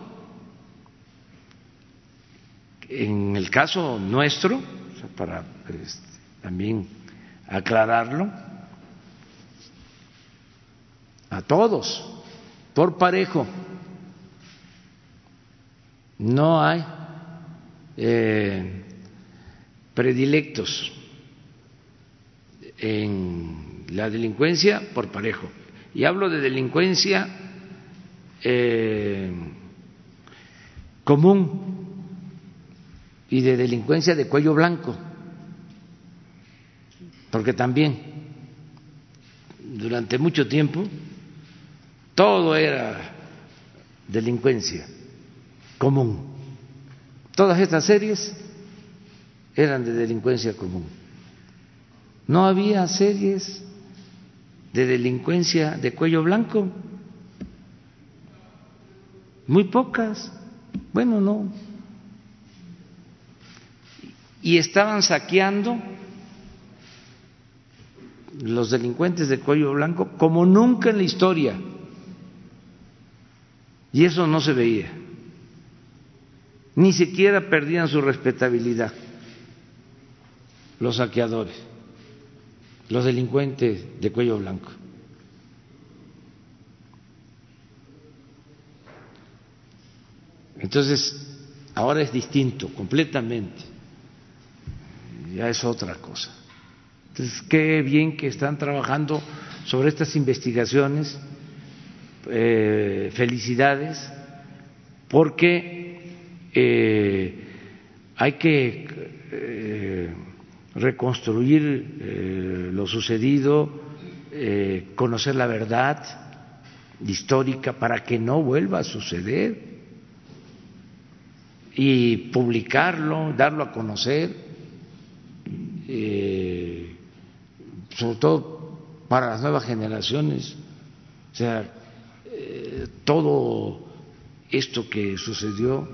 [SPEAKER 1] En el caso nuestro, para este, también aclararlo, a todos, por parejo, no hay eh, predilectos en la delincuencia por parejo. Y hablo de delincuencia eh, común y de delincuencia de cuello blanco, porque también durante mucho tiempo todo era delincuencia común. Todas estas series eran de delincuencia común. No había series de delincuencia de cuello blanco. Muy pocas. Bueno, no. Y estaban saqueando los delincuentes de cuello blanco como nunca en la historia. Y eso no se veía ni siquiera perdían su respetabilidad los saqueadores, los delincuentes de cuello blanco. Entonces, ahora es distinto, completamente. Ya es otra cosa. Entonces, qué bien que están trabajando sobre estas investigaciones. Eh, felicidades, porque eh, hay que eh, reconstruir eh, lo sucedido, conocer la verdad histórica para que no vuelva a suceder y publicarlo, darlo a conocer, sobre todo para las nuevas generaciones. O sea, todo esto que sucedió,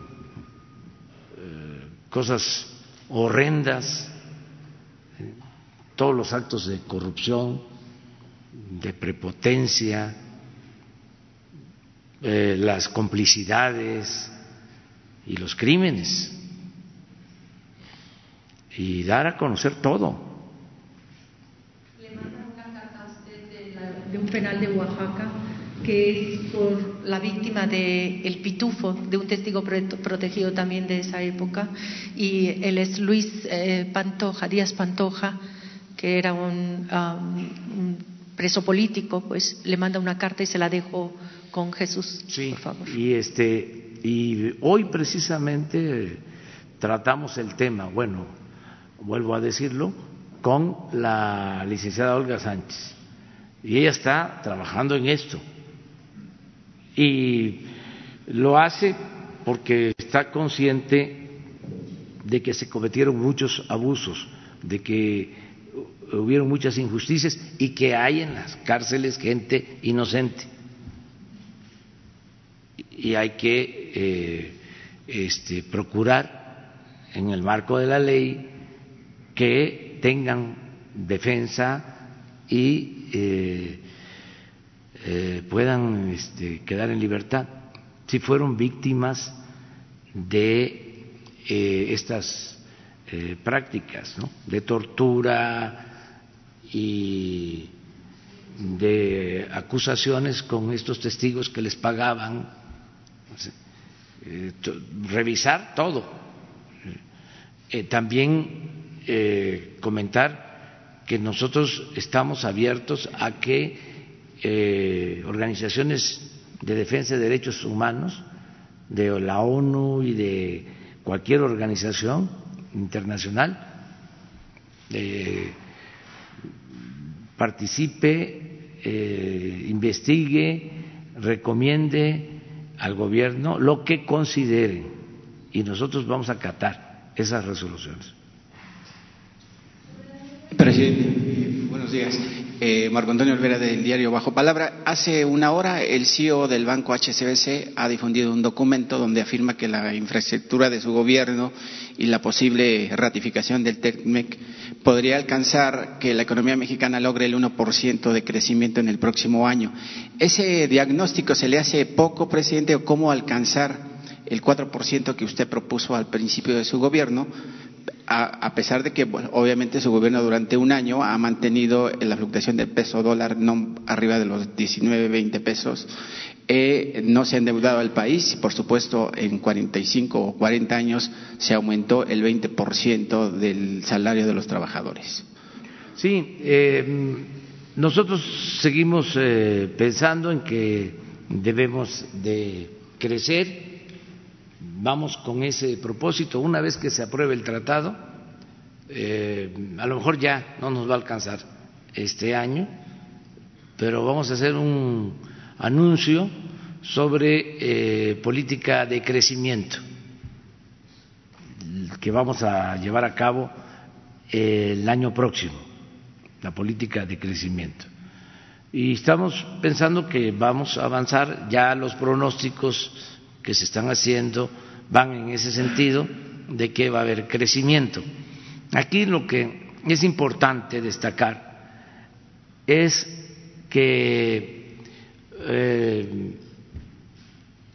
[SPEAKER 1] cosas horrendas, eh, todos los actos de corrupción, de prepotencia, las complicidades y los crímenes, y dar a conocer todo.
[SPEAKER 7] De un penal de Oaxaca que es por la víctima de El Pitufo, de un testigo protegido también de esa época, y él es Luis eh, Pantoja, Díaz Pantoja, que era un, preso político, pues le manda una carta y se la dejo con Jesús,
[SPEAKER 1] sí,
[SPEAKER 7] por favor.
[SPEAKER 1] Y este y hoy precisamente tratamos el tema, bueno, vuelvo a decirlo, con la licenciada Olga Sánchez y ella está trabajando en esto. Y lo hace porque está consciente de que se cometieron muchos abusos, de que hubieron muchas injusticias y que hay en las cárceles gente inocente. Y hay que eh, este, procurar, en el marco de la ley, que tengan defensa y eh, eh, puedan este, quedar en libertad si fueron víctimas de eh, estas prácticas de tortura y de acusaciones con estos testigos que les pagaban revisar todo. También comentar que nosotros estamos abiertos a que eh, organizaciones de defensa de derechos humanos de la ONU y de cualquier organización internacional eh, participe, eh, investigue, recomiende al gobierno lo que considere y nosotros vamos a acatar esas resoluciones.
[SPEAKER 8] Presidente, buenos días. Eh, Marco Antonio Olvera del diario Bajo Palabra. Hace una hora el CEO del banco HSBC ha difundido un documento donde afirma que la infraestructura de su gobierno y la posible ratificación del TECMEC podría alcanzar que la economía mexicana logre el 1% de crecimiento en el próximo año. ¿Ese diagnóstico se le hace poco, presidente, o cómo alcanzar el 4% que usted propuso al principio de su gobierno? A, pesar de que obviamente su gobierno durante un año ha mantenido la fluctuación del peso dólar no arriba de los 19, 20 pesos, eh, no se ha endeudado al país, por supuesto en 45 o 40 años se aumentó el 20% del salario de los trabajadores.
[SPEAKER 1] Sí, eh, nosotros seguimos eh, pensando en que debemos de crecer vamos con ese propósito. Una vez que se apruebe el tratado, eh, a lo mejor ya no nos va a alcanzar este año, pero vamos a hacer un anuncio sobre eh, política de crecimiento que vamos a llevar a cabo el año próximo, la política de crecimiento. Y estamos pensando que vamos a avanzar, ya los pronósticos que se están haciendo van en ese sentido de que va a haber crecimiento. Aquí lo que es importante destacar es que eh,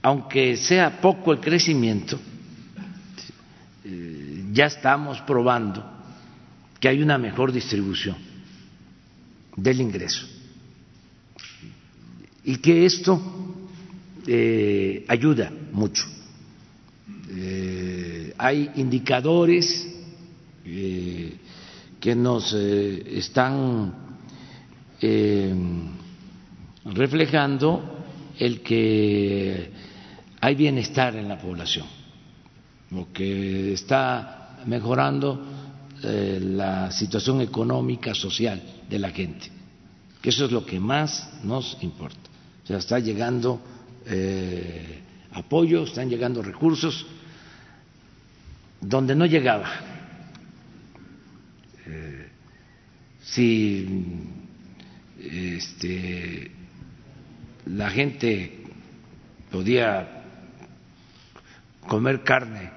[SPEAKER 1] aunque sea poco el crecimiento, eh, ya estamos probando que hay una mejor distribución del ingreso y que esto eh, ayuda mucho eh, hay indicadores eh, que nos están reflejando el que hay bienestar en la población, o que está mejorando la situación económica, social de la gente, que eso es lo que más nos importa. O sea, está llegando apoyo, están llegando recursos donde no llegaba. Eh, si este, la gente podía comer carne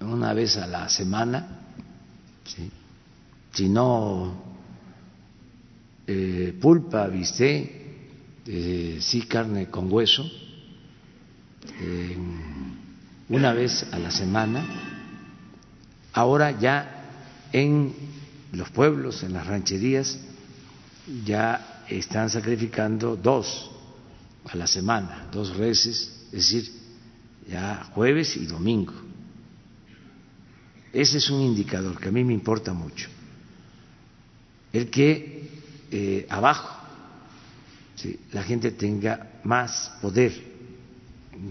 [SPEAKER 1] una vez a la semana, si no eh, pulpa, viste, eh, sí carne con hueso, una vez a la semana. Ahora ya en los pueblos, en las rancherías, ya están sacrificando dos a la semana, dos reses, es decir, ya jueves y domingo. Ese es un indicador que a mí me importa mucho. El que eh, abajo la gente tenga más poder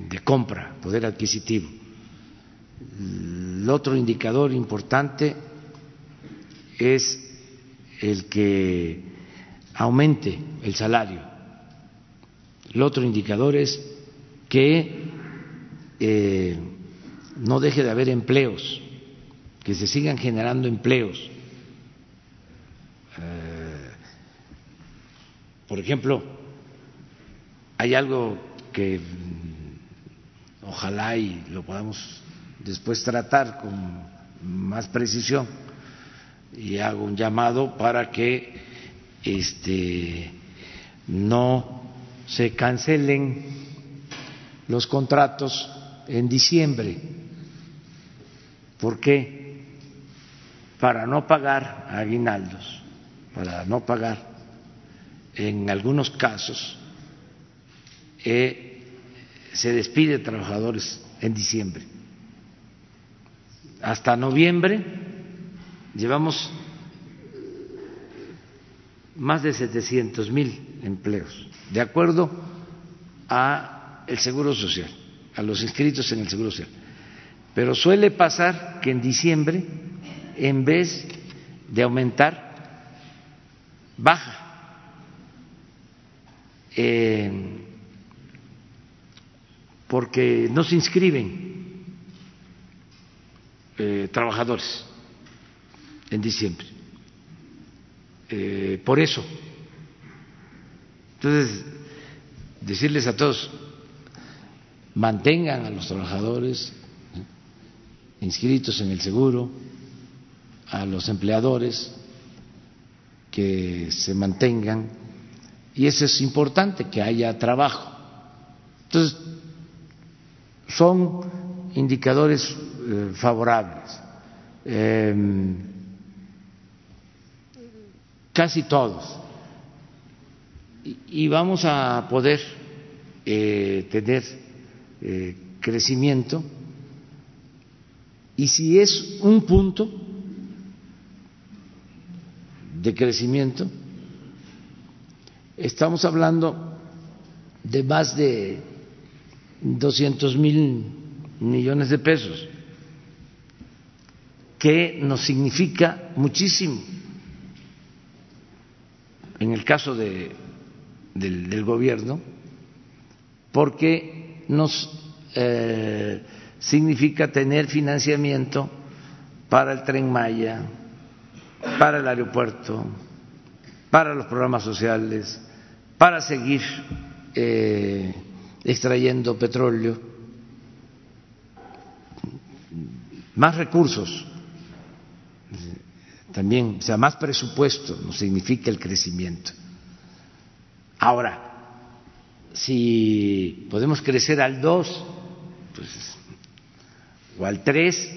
[SPEAKER 1] de compra, poder adquisitivo. El otro indicador importante es el que aumente el salario. El otro indicador es que eh, no deje de haber empleos, que se sigan generando empleos. Por ejemplo, hay algo que mm, ojalá y lo podamos después tratar con más precisión y hago un llamado para que este no se cancelen los contratos en diciembre. ¿Por qué? Para no pagar aguinaldos, para no pagar en algunos casos eh, se despide trabajadores en diciembre. Hasta noviembre llevamos más de 700 mil empleos, de acuerdo a el Seguro Social a los inscritos en el Seguro Social. Pero suele pasar que en diciembre, en vez de aumentar, baja. Eh, porque no se inscriben eh, trabajadores en diciembre. Eh, por eso. Entonces, decirles a todos, mantengan a los trabajadores inscritos en el seguro, a los empleadores que se mantengan, y eso es importante, que haya trabajo. Entonces, son indicadores eh, favorables. Em, casi todos. Y, vamos a poder eh, tener eh, crecimiento y si es un punto de crecimiento, estamos hablando de más de 200 mil millones de pesos, que nos significa muchísimo. En el caso de, del, del gobierno, porque nos eh, significa tener financiamiento para el tren Maya, para el aeropuerto, para los programas sociales, para seguir eh, extrayendo petróleo, más recursos, también, o sea, más presupuesto no significa el crecimiento. Ahora, si podemos crecer al 2 pues, o al 3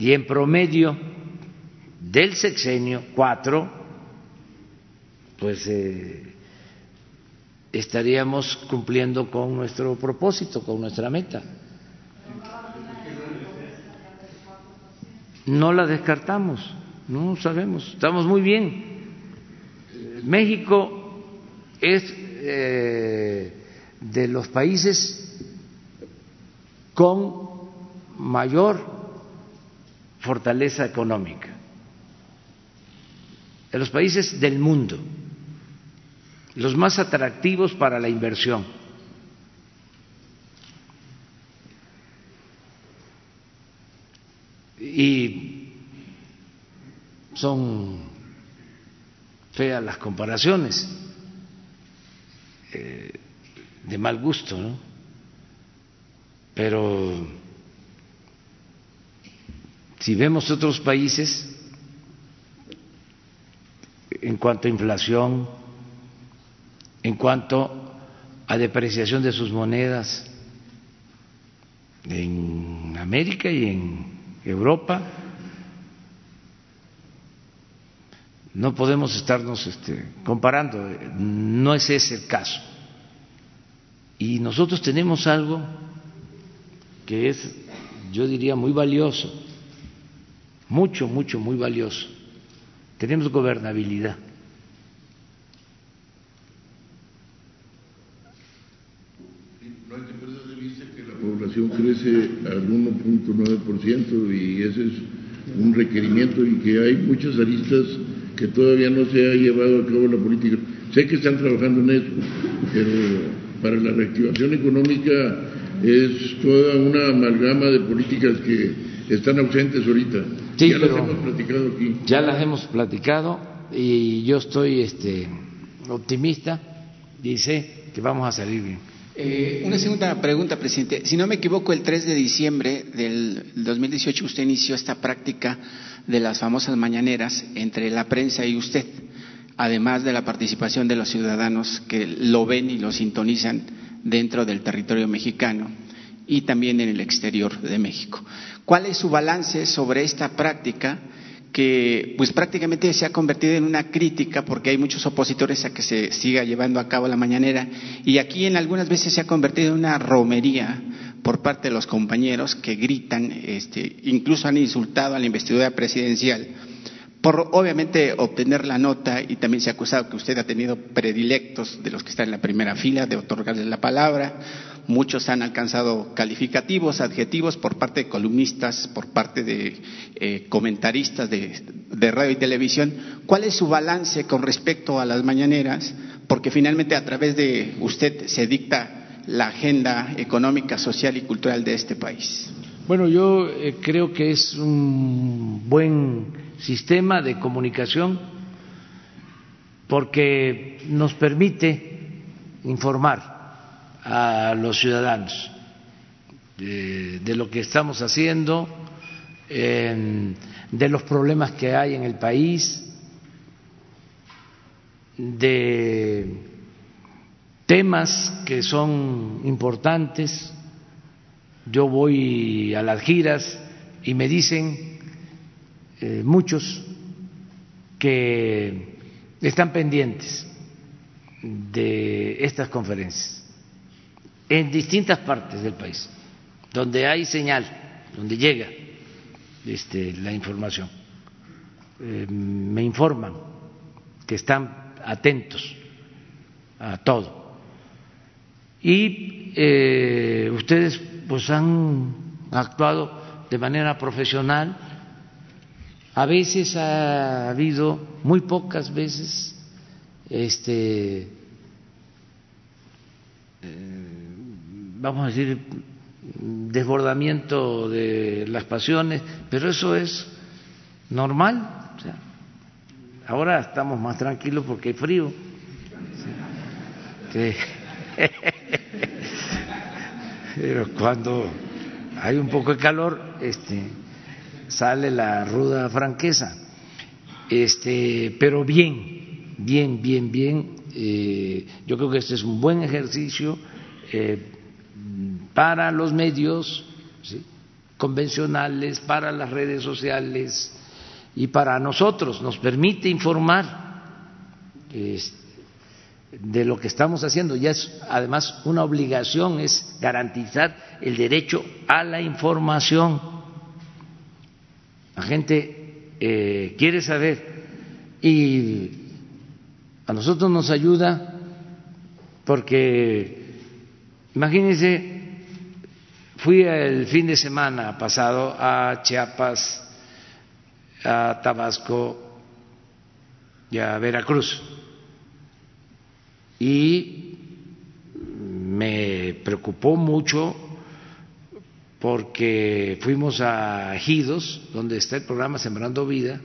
[SPEAKER 1] y en promedio del sexenio 4, pues eh, estaríamos cumpliendo con nuestro propósito, con nuestra meta. No la descartamos, no sabemos, estamos muy bien. México es eh, de los países con mayor fortaleza económica, de los países del mundo, los más atractivos para la inversión. Y son feas las comparaciones, eh, de mal gusto, ¿no? Pero si vemos otros países, en cuanto a inflación, en cuanto a depreciación de sus monedas en América y en Europa, no podemos estarnos este, comparando, no es ese el caso. Y nosotros tenemos algo que es, yo diría, muy valioso, mucho, mucho, muy valioso. Tenemos gobernabilidad.
[SPEAKER 5] No hay que perder de vista que crece al 1.9% y ese es un requerimiento y que hay muchas aristas que todavía no se ha llevado a cabo la política. Sé que están trabajando en eso, pero para la reactivación económica es toda una amalgama de políticas que están ausentes ahorita.
[SPEAKER 1] ya
[SPEAKER 5] las hemos platicado aquí.
[SPEAKER 1] Ya las hemos platicado y yo estoy este, optimista y sé que vamos a salir bien.
[SPEAKER 8] Eh, una segunda pregunta, presidente. Si no me equivoco, el 3 de diciembre del 2018 usted inició esta práctica de las famosas mañaneras entre la prensa y usted, además de la participación de los ciudadanos que lo ven y lo sintonizan dentro del territorio mexicano y también en el exterior de México. ¿Cuál es su balance sobre esta práctica? Que pues prácticamente se ha convertido en una crítica porque hay muchos opositores a que se siga llevando a cabo la mañanera. Y aquí en algunas veces se ha convertido en una romería por parte de los compañeros que gritan, este, incluso han insultado a la investidura presidencial por obviamente obtener la nota y también se ha acusado que usted ha tenido predilectos de los que están en la primera fila de otorgarles la palabra muchos han alcanzado calificativos, adjetivos por parte de columnistas, por parte de eh, comentaristas de, radio y televisión. ¿Cuál es su balance con respecto a las mañaneras? Porque finalmente a través de usted se dicta la agenda económica, social y cultural de este país.
[SPEAKER 1] Bueno, yo eh, creo que es un buen sistema de comunicación porque nos permite informar a los ciudadanos de, lo que estamos haciendo, de los problemas que hay en el país, de temas que son importantes. Yo voy a las giras y me dicen eh, muchos que están pendientes de estas conferencias en distintas partes del país, donde hay señal, donde llega este, la información. Eh, me informan que están atentos a todo. Y eh, ustedes pues han actuado de manera profesional. A veces ha habido, muy pocas veces, este, eh, vamos a decir, desbordamiento de las pasiones, pero eso es normal. ahora estamos más tranquilos porque hay frío. pero cuando hay un poco de calor, este, sale la ruda franqueza. Este, pero bien, bien, bien, bien. Eh, yo creo que este es un buen ejercicio. Eh, para los medios convencionales, para las redes sociales y para nosotros. Nos permite informar de lo que estamos haciendo. Ya es además una obligación, es garantizar el derecho a la información. La gente eh, quiere saber. Y a nosotros nos ayuda porque imagínense Fui el fin de semana pasado a Chiapas, a Tabasco y a Veracruz. Y me preocupó mucho porque fuimos a Ejidos, donde está el programa Sembrando Vida,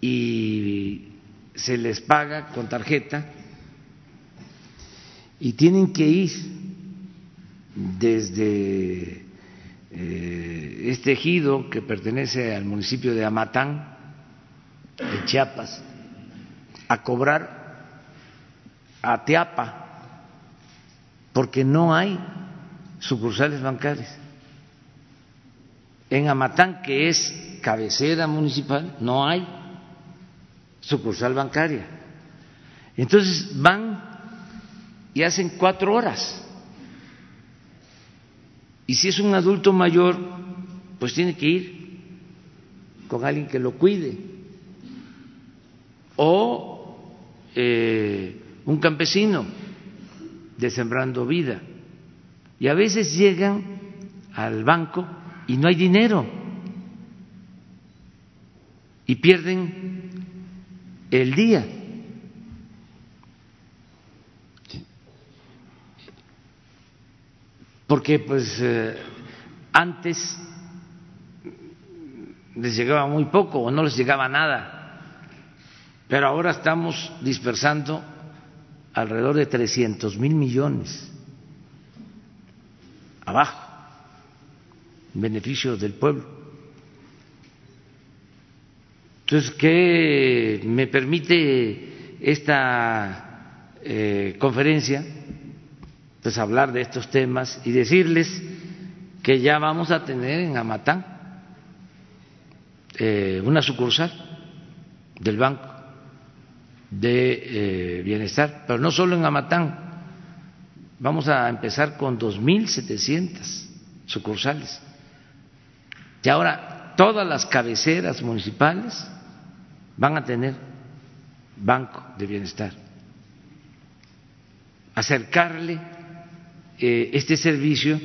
[SPEAKER 1] y se les paga con tarjeta y tienen que ir desde eh, este ejido que pertenece al municipio de Amatán, de Chiapas, a cobrar a Teapa, porque no hay sucursales bancarias. En Amatán, que es cabecera municipal, no hay sucursal bancaria. Entonces van y hacen cuatro horas. Y si es un adulto mayor, pues tiene que ir con alguien que lo cuide. O eh, un campesino de Sembrando Vida. Y a veces llegan al banco y no hay dinero. Y pierden el día. Porque pues eh, antes les llegaba muy poco o no les llegaba nada, pero ahora estamos dispersando alrededor de 300 mil millones abajo, en beneficio del pueblo. Entonces, ¿qué me permite esta eh, conferencia? Pues hablar de estos temas y decirles que ya vamos a tener en Amatán eh, una sucursal del Banco de eh, Bienestar, pero no solo en Amatán, vamos a empezar con 2.700 sucursales. Y ahora todas las cabeceras municipales van a tener banco de bienestar. Acercarle eh, este servicio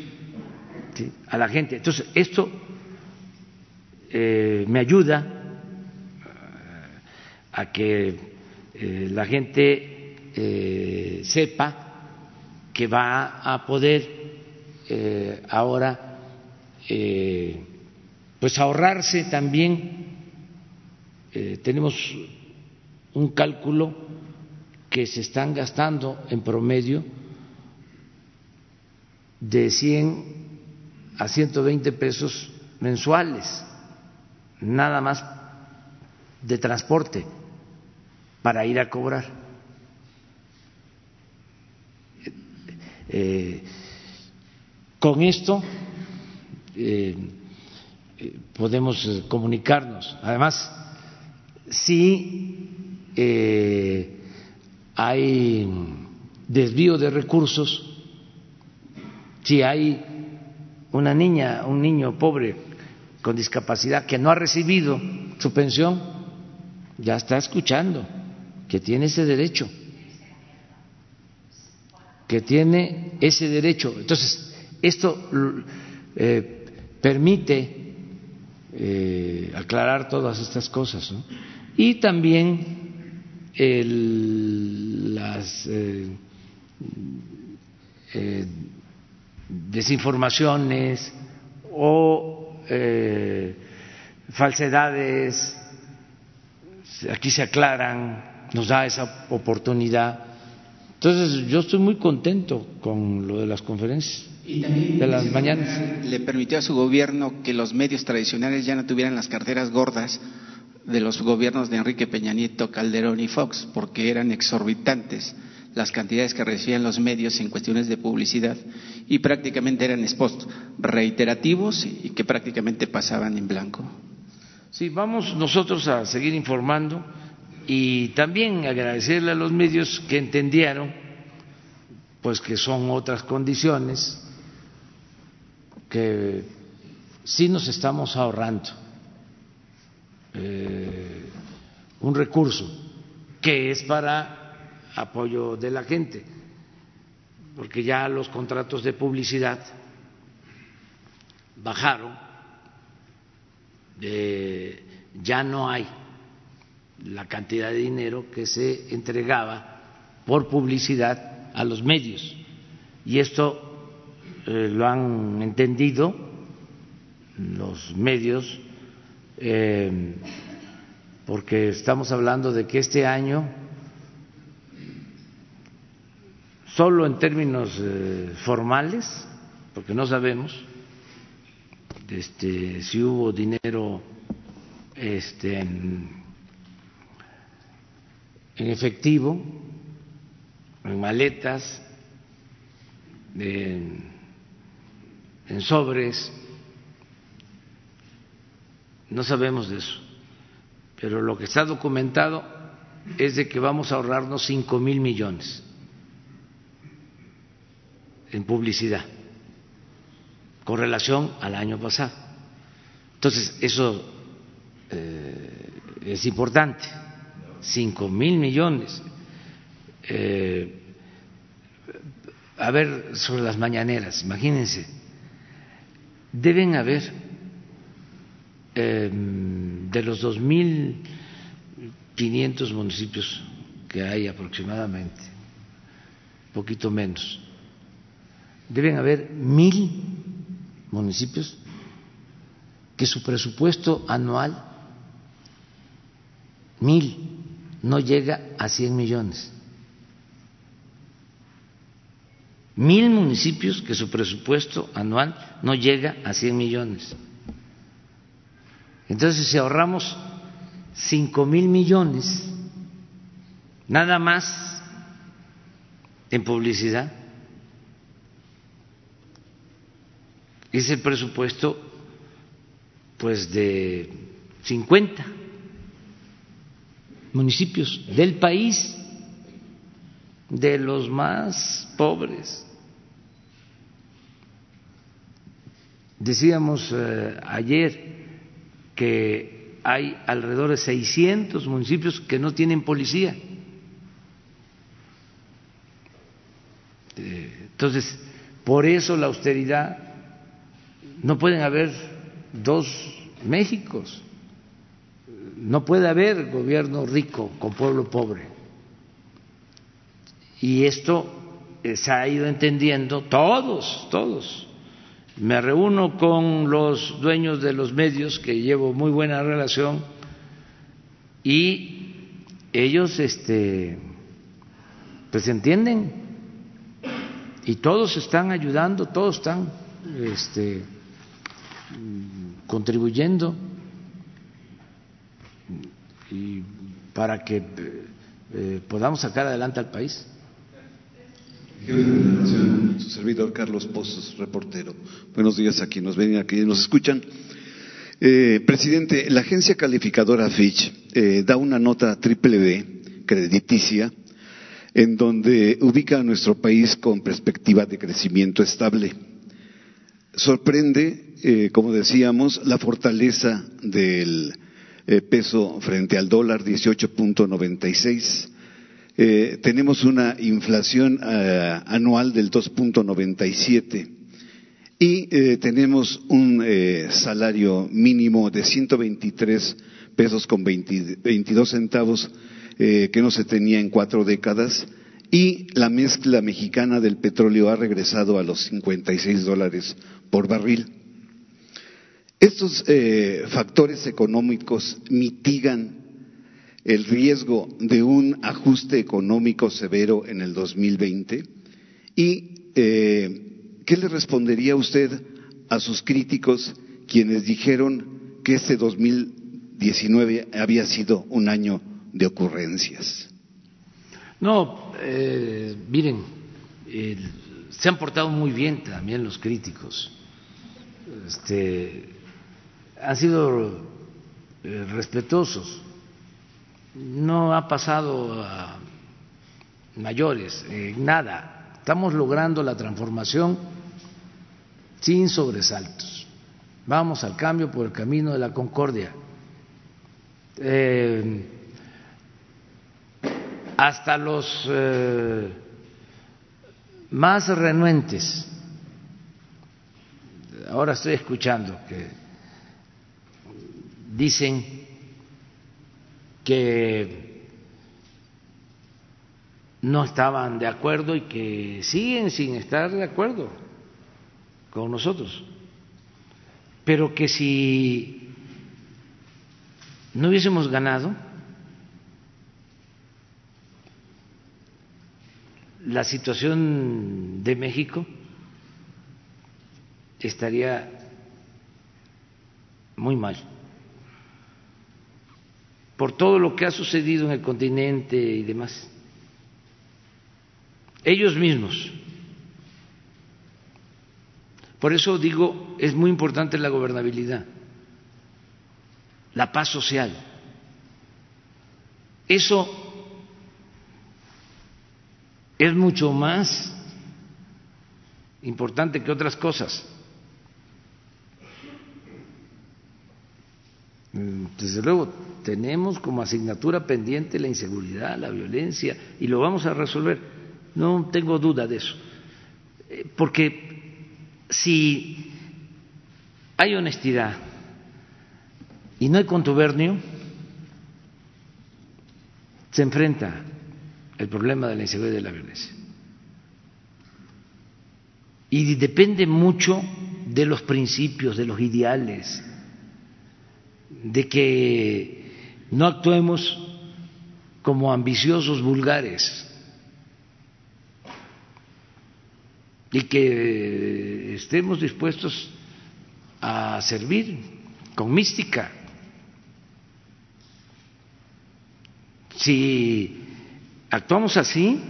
[SPEAKER 1] a la gente. Entonces, esto eh, me ayuda eh, a que la gente sepa que va a poder ahora pues ahorrarse también eh, tenemos un cálculo que se están gastando en promedio de 100 a 120 pesos mensuales, nada más de transporte para ir a cobrar. Eh, con esto eh, podemos comunicarnos. Además, si eh, hay desvío de recursos, si hay una niña, un niño pobre con discapacidad que no ha recibido su pensión, ya está escuchando que tiene ese derecho, que tiene ese derecho. Entonces, esto eh, permite eh, aclarar todas estas cosas. y también las eh, desinformaciones o falsedades, aquí se aclaran, nos da esa oportunidad. Entonces yo estoy muy contento con lo de las conferencias. de las mañanas.
[SPEAKER 8] Le permitió a su gobierno que los medios tradicionales ya no tuvieran las carteras gordas de los gobiernos de Enrique Peña Nieto, Calderón y Fox, porque eran exorbitantes las cantidades que recibían los medios en cuestiones de publicidad y prácticamente eran spots reiterativos y que prácticamente pasaban en blanco.
[SPEAKER 1] Sí, vamos nosotros a seguir informando y también agradecerle a los medios que entendieron pues que son otras condiciones que sí nos estamos ahorrando eh, un recurso que es para apoyo de la gente, porque ya los contratos de publicidad bajaron, ya no hay la cantidad de dinero que se entregaba por publicidad a los medios. Y esto eh, lo han entendido los medios eh, porque estamos hablando de que este año, solo en términos eh, formales, porque no sabemos este, si hubo dinero este, en, en efectivo, en maletas, en, sobres, no sabemos de eso, pero lo que está documentado es de que vamos a ahorrarnos cinco mil millones en publicidad con relación al año pasado. Entonces, eso eh, es importante, cinco mil millones. Eh, a ver, sobre las mañaneras, imagínense, deben haber eh, de los dos mil quinientos municipios que hay aproximadamente, poquito menos, deben haber mil municipios que su presupuesto anual, mil, no llega a 100 millones. Mil municipios que su presupuesto anual no llega a 100 millones. Entonces, si ahorramos cinco mil millones, nada más en publicidad, es el presupuesto pues de 50 municipios del país, de los más pobres. Decíamos eh, ayer que hay alrededor de 600 municipios que no tienen policía. Eh, entonces, por eso la austeridad no pueden haber dos Méxicos. No puede haber gobierno rico con pueblo pobre. Y esto eh, se ha ido entendiendo todos, todos. Me reúno con los dueños de los medios, que llevo muy buena relación, y ellos este, pues entienden y todos están ayudando, todos están este, contribuyendo y para que eh, podamos sacar adelante al país.
[SPEAKER 9] Su servidor Carlos Pozos, reportero. Buenos días a quienes nos ven y a quienes nos escuchan. Eh, presidente, la agencia calificadora Fitch eh, da una nota triple B, crediticia, en donde ubica a nuestro país con perspectiva de crecimiento estable. Sorprende eh, como decíamos, la fortaleza del eh, peso frente al dólar, 18.96. Eh, tenemos una inflación anual del 2.97 y tenemos un salario mínimo de 123 pesos con 22 centavos que no se tenía en cuatro décadas y la mezcla mexicana del petróleo ha regresado a los 56 dólares por barril. Estos eh, factores económicos mitigan el riesgo de un ajuste económico severo en el 2020 y eh, ¿qué le respondería usted a sus críticos quienes dijeron que este 2019 había sido un año de ocurrencias?
[SPEAKER 1] No, eh, miren, se han portado muy bien también los críticos. Este, han sido eh, respetuosos, no ha pasado a mayores, eh, nada. Estamos logrando la transformación sin sobresaltos. Vamos al cambio por el camino de la concordia. Eh, hasta los más renuentes, ahora estoy escuchando que dicen que no estaban de acuerdo y que siguen sin estar de acuerdo con nosotros, pero que si no hubiésemos ganado, la situación de México estaría muy mal por todo lo que ha sucedido en el continente y demás. Ellos mismos. Por eso digo, es muy importante la gobernabilidad, la paz social. Eso es mucho más importante que otras cosas. Desde luego, tenemos como asignatura pendiente la inseguridad, la violencia, y lo vamos a resolver. No tengo duda de eso. Eh, porque si hay honestidad y no hay contubernio, se enfrenta el problema de la inseguridad y de la violencia. Y depende mucho de los principios, de los ideales de que no actuemos como ambiciosos vulgares y que estemos dispuestos a servir con mística. Si actuamos así,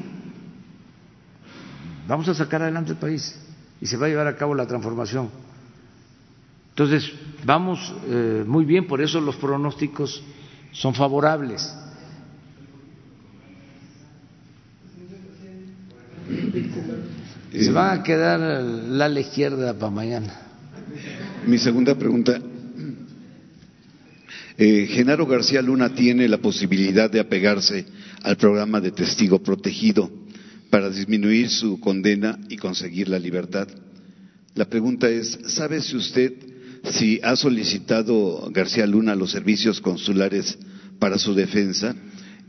[SPEAKER 1] vamos a sacar adelante el país y se va a llevar a cabo la transformación entonces, vamos eh, muy bien, por eso los pronósticos son favorables. Se van a quedar la, izquierda para mañana.
[SPEAKER 9] Mi segunda pregunta. Eh, Genaro García Luna tiene la posibilidad de apegarse al programa de testigo protegido para disminuir su condena y conseguir la libertad. La pregunta es, ¿sabe si usted si ha solicitado García Luna los servicios consulares para su defensa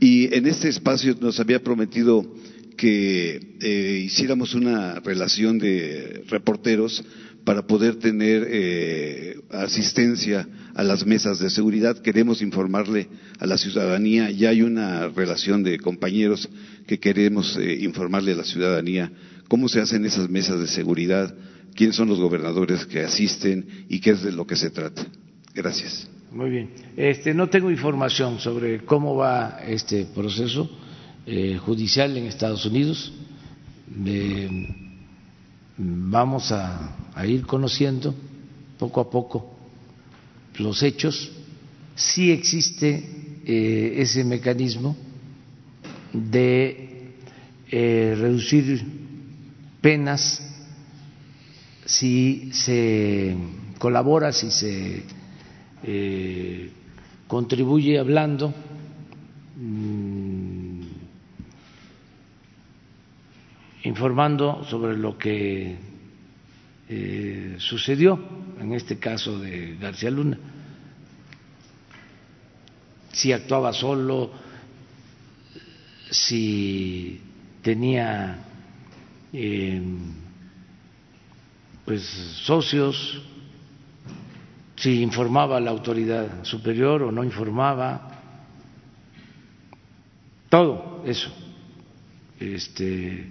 [SPEAKER 9] y en este espacio nos había prometido que eh, hiciéramos una relación de reporteros para poder tener eh, asistencia a las mesas de seguridad. Queremos informarle a la ciudadanía, ya hay una relación de compañeros que queremos eh, informarle a la ciudadanía cómo se hacen esas mesas de seguridad, quiénes son los gobernadores que asisten y qué es de lo que se trata. Gracias.
[SPEAKER 1] Muy bien. Este, no tengo información sobre cómo va este proceso eh, judicial en Estados Unidos. vamos a, ir conociendo poco a poco los hechos. Sí existe eh, ese mecanismo de eh, reducir penas si se colabora, si se eh, contribuye hablando, mm, informando sobre lo que eh, sucedió, en este caso de García Luna, si actuaba solo, si tenía eh, pues socios, si informaba la autoridad superior o no informaba, todo eso este,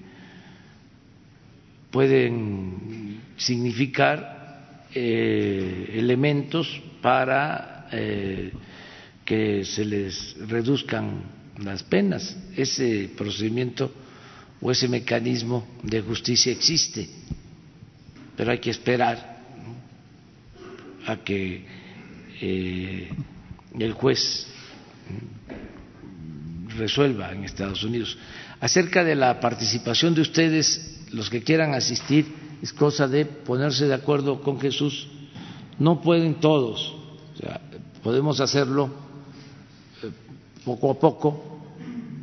[SPEAKER 1] pueden significar eh, elementos para eh, que se les reduzcan las penas. Ese procedimiento o ese mecanismo de justicia existe pero hay que esperar a que eh, el juez resuelva en Estados Unidos. Acerca de la participación de ustedes, los que quieran asistir, es cosa de ponerse de acuerdo con Jesús. No pueden todos, podemos hacerlo eh, poco a poco,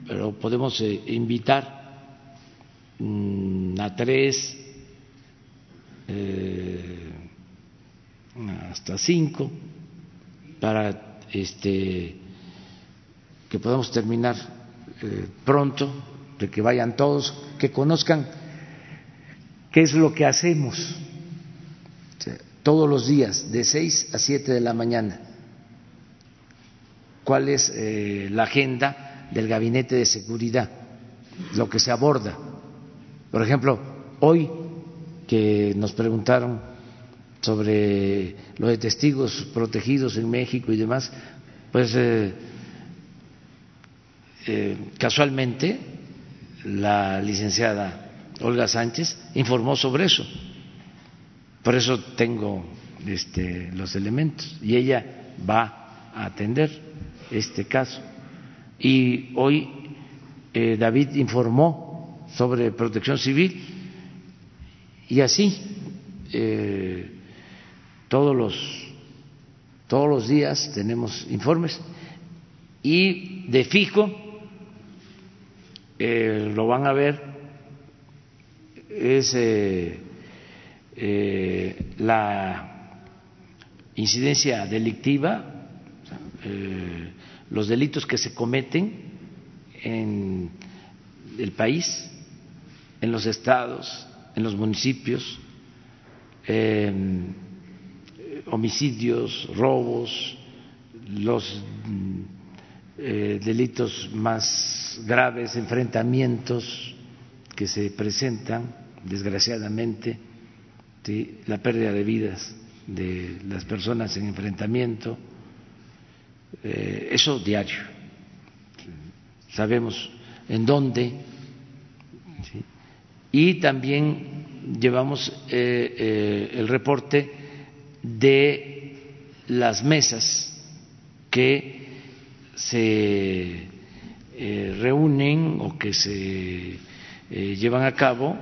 [SPEAKER 1] pero podemos eh, invitar mm, a tres, eh, hasta cinco para este que podamos terminar eh, pronto, de que vayan todos, que conozcan qué es lo que hacemos todos los días, de seis a siete de la mañana. cuál es eh, la agenda del Gabinete de Seguridad, lo que se aborda. Por ejemplo, hoy que nos preguntaron sobre los de testigos protegidos en México y demás, pues eh, eh, casualmente la licenciada Olga Sánchez informó sobre eso. Por eso tengo este, los elementos y ella va a atender este caso. Y hoy eh, David informó sobre protección civil y así eh, todos los todos los días tenemos informes y de fijo eh, lo van a ver es la incidencia delictiva los delitos que se cometen en el país, en los estados, en los municipios, em, homicidios, robos, los eh, delitos más graves, enfrentamientos que se presentan, desgraciadamente, la pérdida de vidas de las personas en enfrentamiento, eh, eso diario. Sabemos en dónde. Y también llevamos eh, eh, el reporte de las mesas que se reúnen o que se llevan a cabo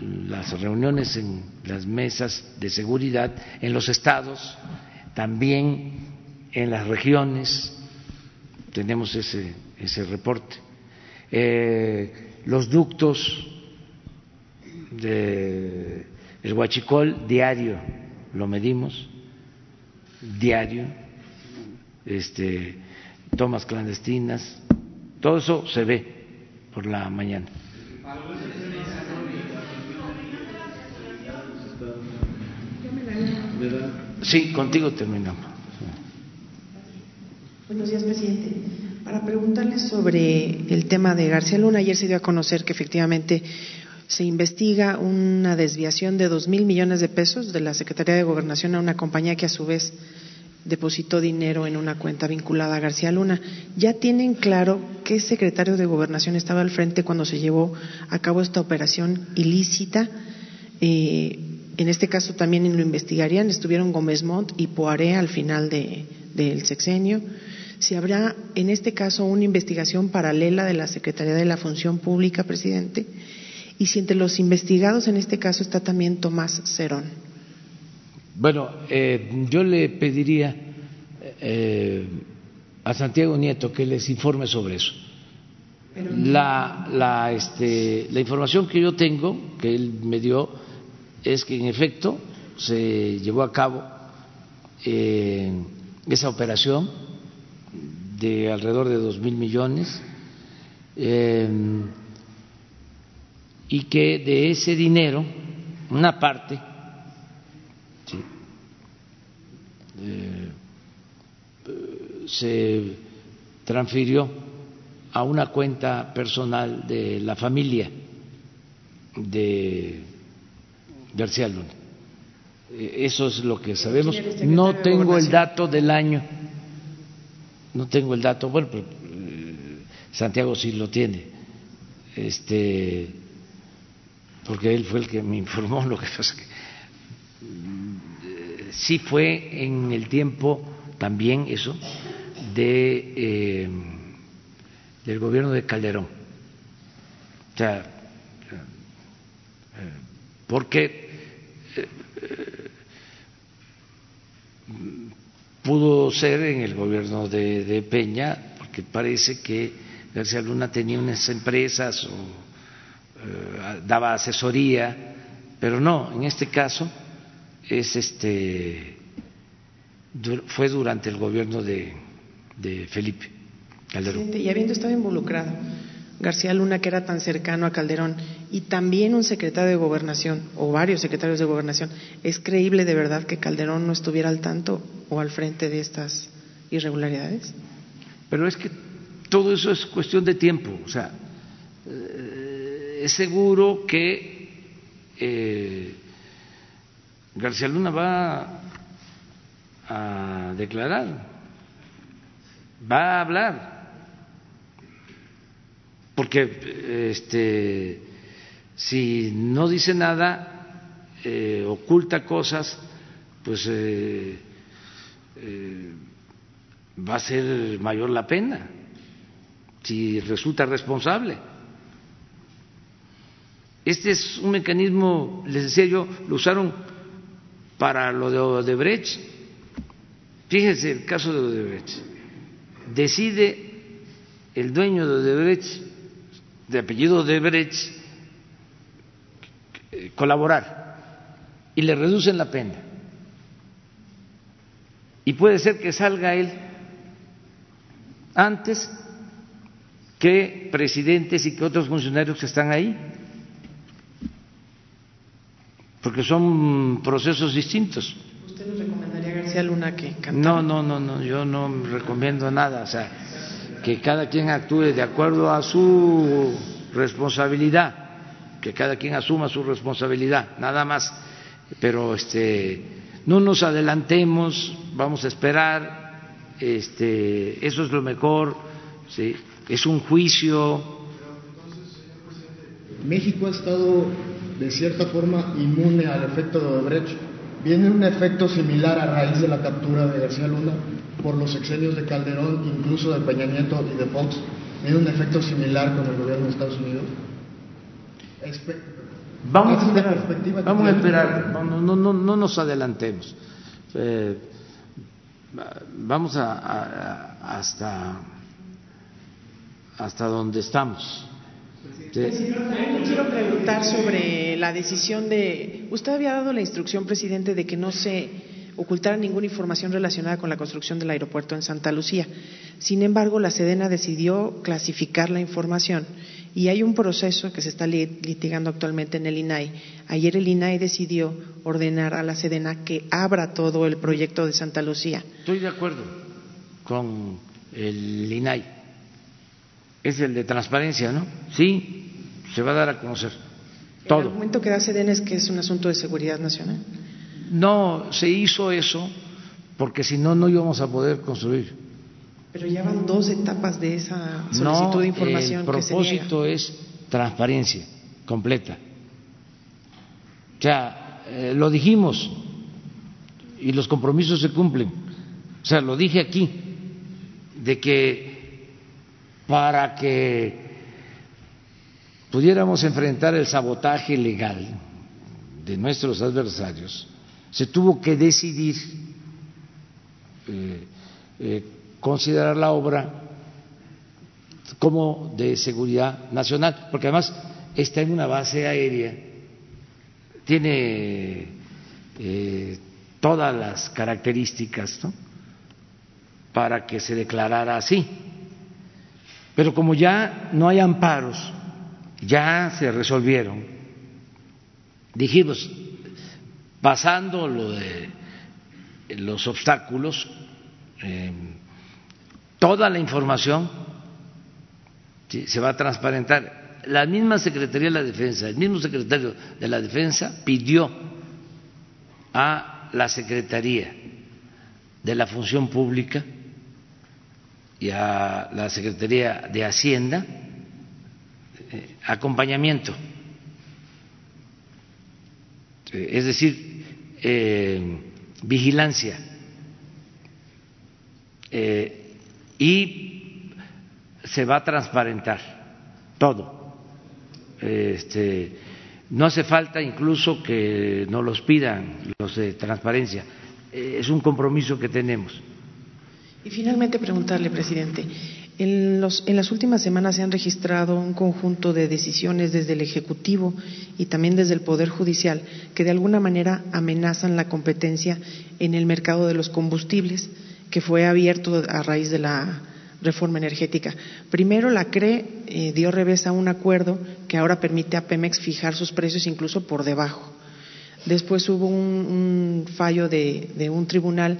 [SPEAKER 1] las reuniones en las mesas de seguridad en los estados, también en las regiones, tenemos ese, ese reporte. Eh, los ductos de el huachicol diario lo medimos diario este tomas clandestinas todo eso se ve por la mañana sí contigo terminamos
[SPEAKER 10] Buenos días, presidente. Para preguntarle sobre el tema de García Luna, ayer se dio a conocer que efectivamente se investiga una desviación de dos mil millones de pesos de la Secretaría de Gobernación a una compañía que a su vez depositó dinero en una cuenta vinculada a García Luna. ¿Ya tienen claro qué secretario de Gobernación estaba al frente cuando se llevó a cabo esta operación ilícita? Eh, en este caso también lo investigarían, estuvieron Gómez Montt y Poiré al final del sexenio si habrá en este caso una investigación paralela de la Secretaría de la Función Pública, presidente, y si entre los investigados en este caso está también Tomás Cerón.
[SPEAKER 1] Bueno, eh, yo le pediría eh, a Santiago Nieto que les informe sobre eso. La, la, este, la información que yo tengo, que él me dio, es que en efecto se llevó a cabo eh, esa operación de alrededor de dos mil millones eh, y que de ese dinero una parte eh, se transfirió a una cuenta personal de la familia de García Luna. Eh, eso es lo que sabemos. No tengo el dato del año. No tengo el dato, bueno, pero eh, Santiago sí lo tiene, este, porque él fue el que me informó lo que pasa que eh, sí fue en el tiempo también eso de eh, del gobierno de Calderón, o sea, porque pudo ser en el gobierno de, Peña, porque parece que García Luna tenía unas empresas o eh, daba asesoría, pero no, en este caso es este fue durante el gobierno de, de Felipe Calderón.
[SPEAKER 10] Y habiendo estado involucrado García Luna, que era tan cercano a Calderón, y también un secretario de gobernación, o varios secretarios de gobernación, ¿es creíble de verdad que Calderón no estuviera al tanto o al frente de estas irregularidades?
[SPEAKER 1] Pero es que todo eso es cuestión de tiempo. O sea, es seguro que eh, García Luna va a declarar, va a hablar, porque este, si no dice nada, eh, oculta cosas, pues eh, eh, va a ser mayor la pena si resulta responsable. Este es un mecanismo, les decía yo, lo usaron para lo de Odebrecht. Fíjense el caso de Odebrecht. Decide el dueño de Odebrecht, de apellido Odebrecht, colaborar y le reducen la pena. Y puede ser que salga él antes que presidentes y que otros funcionarios que están ahí, porque son procesos distintos.
[SPEAKER 10] ¿Usted nos recomendaría a García Luna que cantara?
[SPEAKER 1] No, no, no, no, yo no recomiendo nada, o sea, que cada quien actúe de acuerdo a su responsabilidad, que cada quien asuma su responsabilidad, nada más, pero este no nos adelantemos, vamos a esperar, este eso es lo mejor, sí es un juicio.
[SPEAKER 11] México ha estado de cierta forma inmune al efecto de Odebrecht. ¿Viene un efecto similar a raíz de la captura de García Luna por los exenios de Calderón, incluso de Peña Nieto y de Fox? ¿Viene un efecto similar con el gobierno de Estados Unidos?
[SPEAKER 1] vamos a esperar, vamos a esperar, no, no, no, no nos adelantemos. Eh, vamos a, a, hasta hasta donde estamos.
[SPEAKER 10] Quiero preguntar sobre la decisión de. Usted había dado la instrucción, presidente, de que no se ocultara ninguna información relacionada con la construcción del aeropuerto en Santa Lucía. Sin embargo, la Sedena decidió clasificar la información y hay un proceso que se está litigando actualmente en el INAI. Ayer el INAI decidió ordenar a la Sedena que abra todo el proyecto de Santa Lucía.
[SPEAKER 1] Estoy de acuerdo con el INAI es el de transparencia, ¿no? Sí, se va a dar a conocer todo.
[SPEAKER 10] El argumento que da Sedena es que es un asunto de seguridad nacional.
[SPEAKER 1] No, se hizo eso porque si no, no íbamos a poder construir.
[SPEAKER 10] Pero ya van dos etapas de esa solicitud de información.
[SPEAKER 1] El propósito es transparencia completa. O sea, eh, lo dijimos y los compromisos se cumplen. O sea, lo dije aquí, de que para que pudiéramos enfrentar el sabotaje legal de nuestros adversarios, se tuvo que decidir eh, eh, considerar la obra como de seguridad nacional, porque además está en una base aérea, tiene eh, todas las características para que se declarara así. Pero como ya no hay amparos, ya se resolvieron, dijimos, pasando lo de los obstáculos, eh, toda la información se va a transparentar. La misma Secretaría de la Defensa, el mismo secretario de la Defensa pidió a la Secretaría de la Función Pública y a la Secretaría de Hacienda eh, acompañamiento, eh, es decir, eh, vigilancia y se va a transparentar todo. Este, no hace falta incluso que nos los pidan los de transparencia, es un compromiso que tenemos.
[SPEAKER 10] Y finalmente preguntarle, presidente, en, las últimas semanas se han registrado un conjunto de decisiones desde el Ejecutivo y también desde el Poder Judicial que de alguna manera amenazan la competencia en el mercado de los combustibles que fue abierto a raíz de la reforma energética. Primero, la CRE eh, dio revés a un acuerdo que ahora permite a Pemex fijar sus precios incluso por debajo. Después hubo un, fallo de un tribunal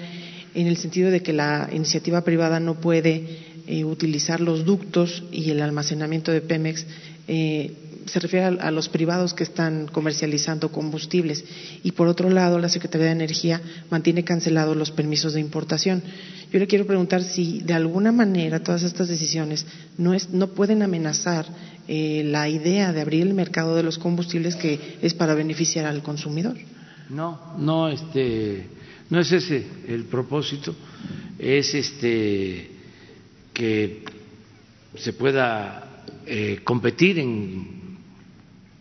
[SPEAKER 10] en el sentido de que la iniciativa privada no puede eh, utilizar los ductos y el almacenamiento de Pemex eh, se refiere a, los privados que están comercializando combustibles y por otro lado la Secretaría de Energía mantiene cancelados los permisos de importación. Yo le quiero preguntar si de alguna manera todas estas decisiones no, es, no pueden amenazar eh, la idea de abrir el mercado de los combustibles que es para beneficiar al consumidor.
[SPEAKER 1] No, no, este, no es ese el propósito, es este que se pueda eh, competir en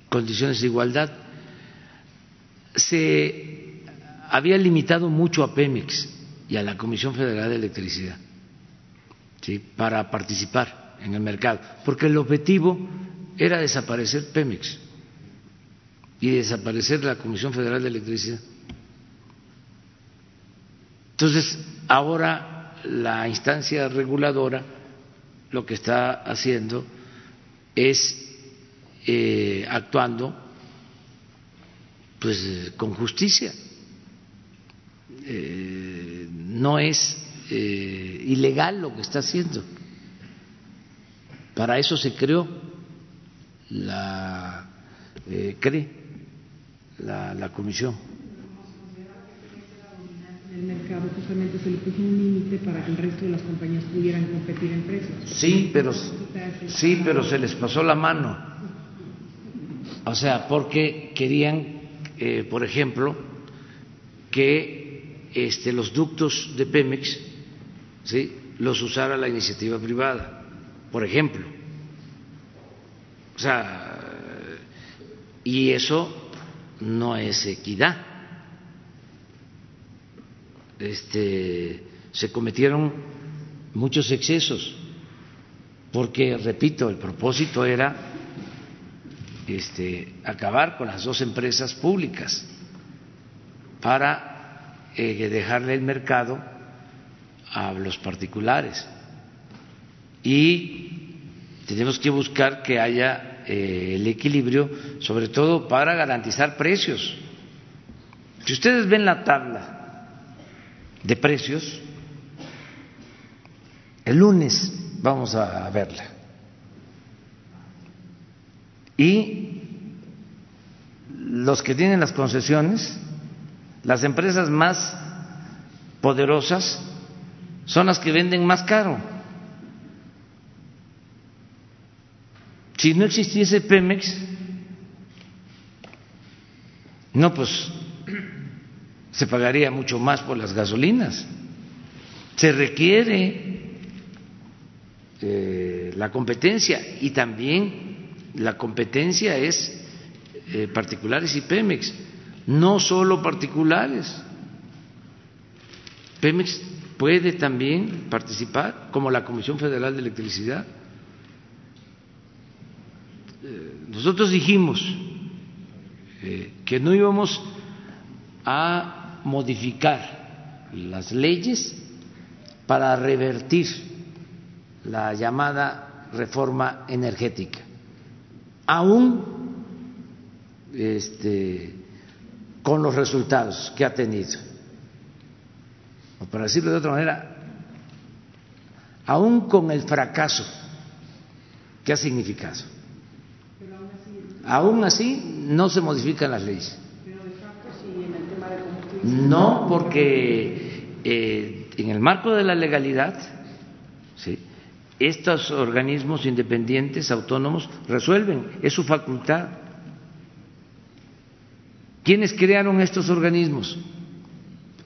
[SPEAKER 1] condiciones de igualdad. Se había limitado mucho a Pemex y a la Comisión Federal de Electricidad ¿sí? para participar en el mercado, porque el objetivo era desaparecer Pemex y desaparecer la Comisión Federal de Electricidad. Entonces, ahora la instancia reguladora lo que está haciendo es eh, actuando pues con justicia. Eh, no es eh, ilegal lo que está haciendo. Para eso se creó la CRE, la, la comisión.
[SPEAKER 12] El mercado justamente se le puso un límite para que el resto de las compañías pudieran competir en precios.
[SPEAKER 1] Sí, pero sí, pero se les pasó la mano. O sea, porque querían, eh, por ejemplo, que este, los ductos de Pemex ¿sí? los usara la iniciativa privada, por ejemplo. O sea, y eso no es equidad. Este, se cometieron muchos excesos, porque, repito, el propósito era este, acabar con las dos empresas públicas para eh, dejarle el mercado a los particulares. Y tenemos que buscar que haya eh, el equilibrio, sobre todo para garantizar precios. Si ustedes ven la tabla de precios, el lunes vamos a verla y los que tienen las concesiones, las empresas más poderosas, son las que venden más caro. Si no existiese Pemex, no, pues se pagaría mucho más por las gasolinas. Se requiere eh, la competencia y también la competencia es eh, particulares y Pemex, no solo particulares. Pemex puede también participar como la Comisión Federal de Electricidad. Eh, nosotros dijimos que no íbamos a modificar las leyes para revertir la llamada reforma energética aún este, con los resultados que ha tenido. O para decirlo de otra manera, aún con el fracaso que ha significado. Aún así no se modifican las leyes. No, porque eh, en el marco de la legalidad, ¿sí? estos organismos independientes, autónomos, resuelven, es su facultad. ¿Quiénes crearon estos organismos?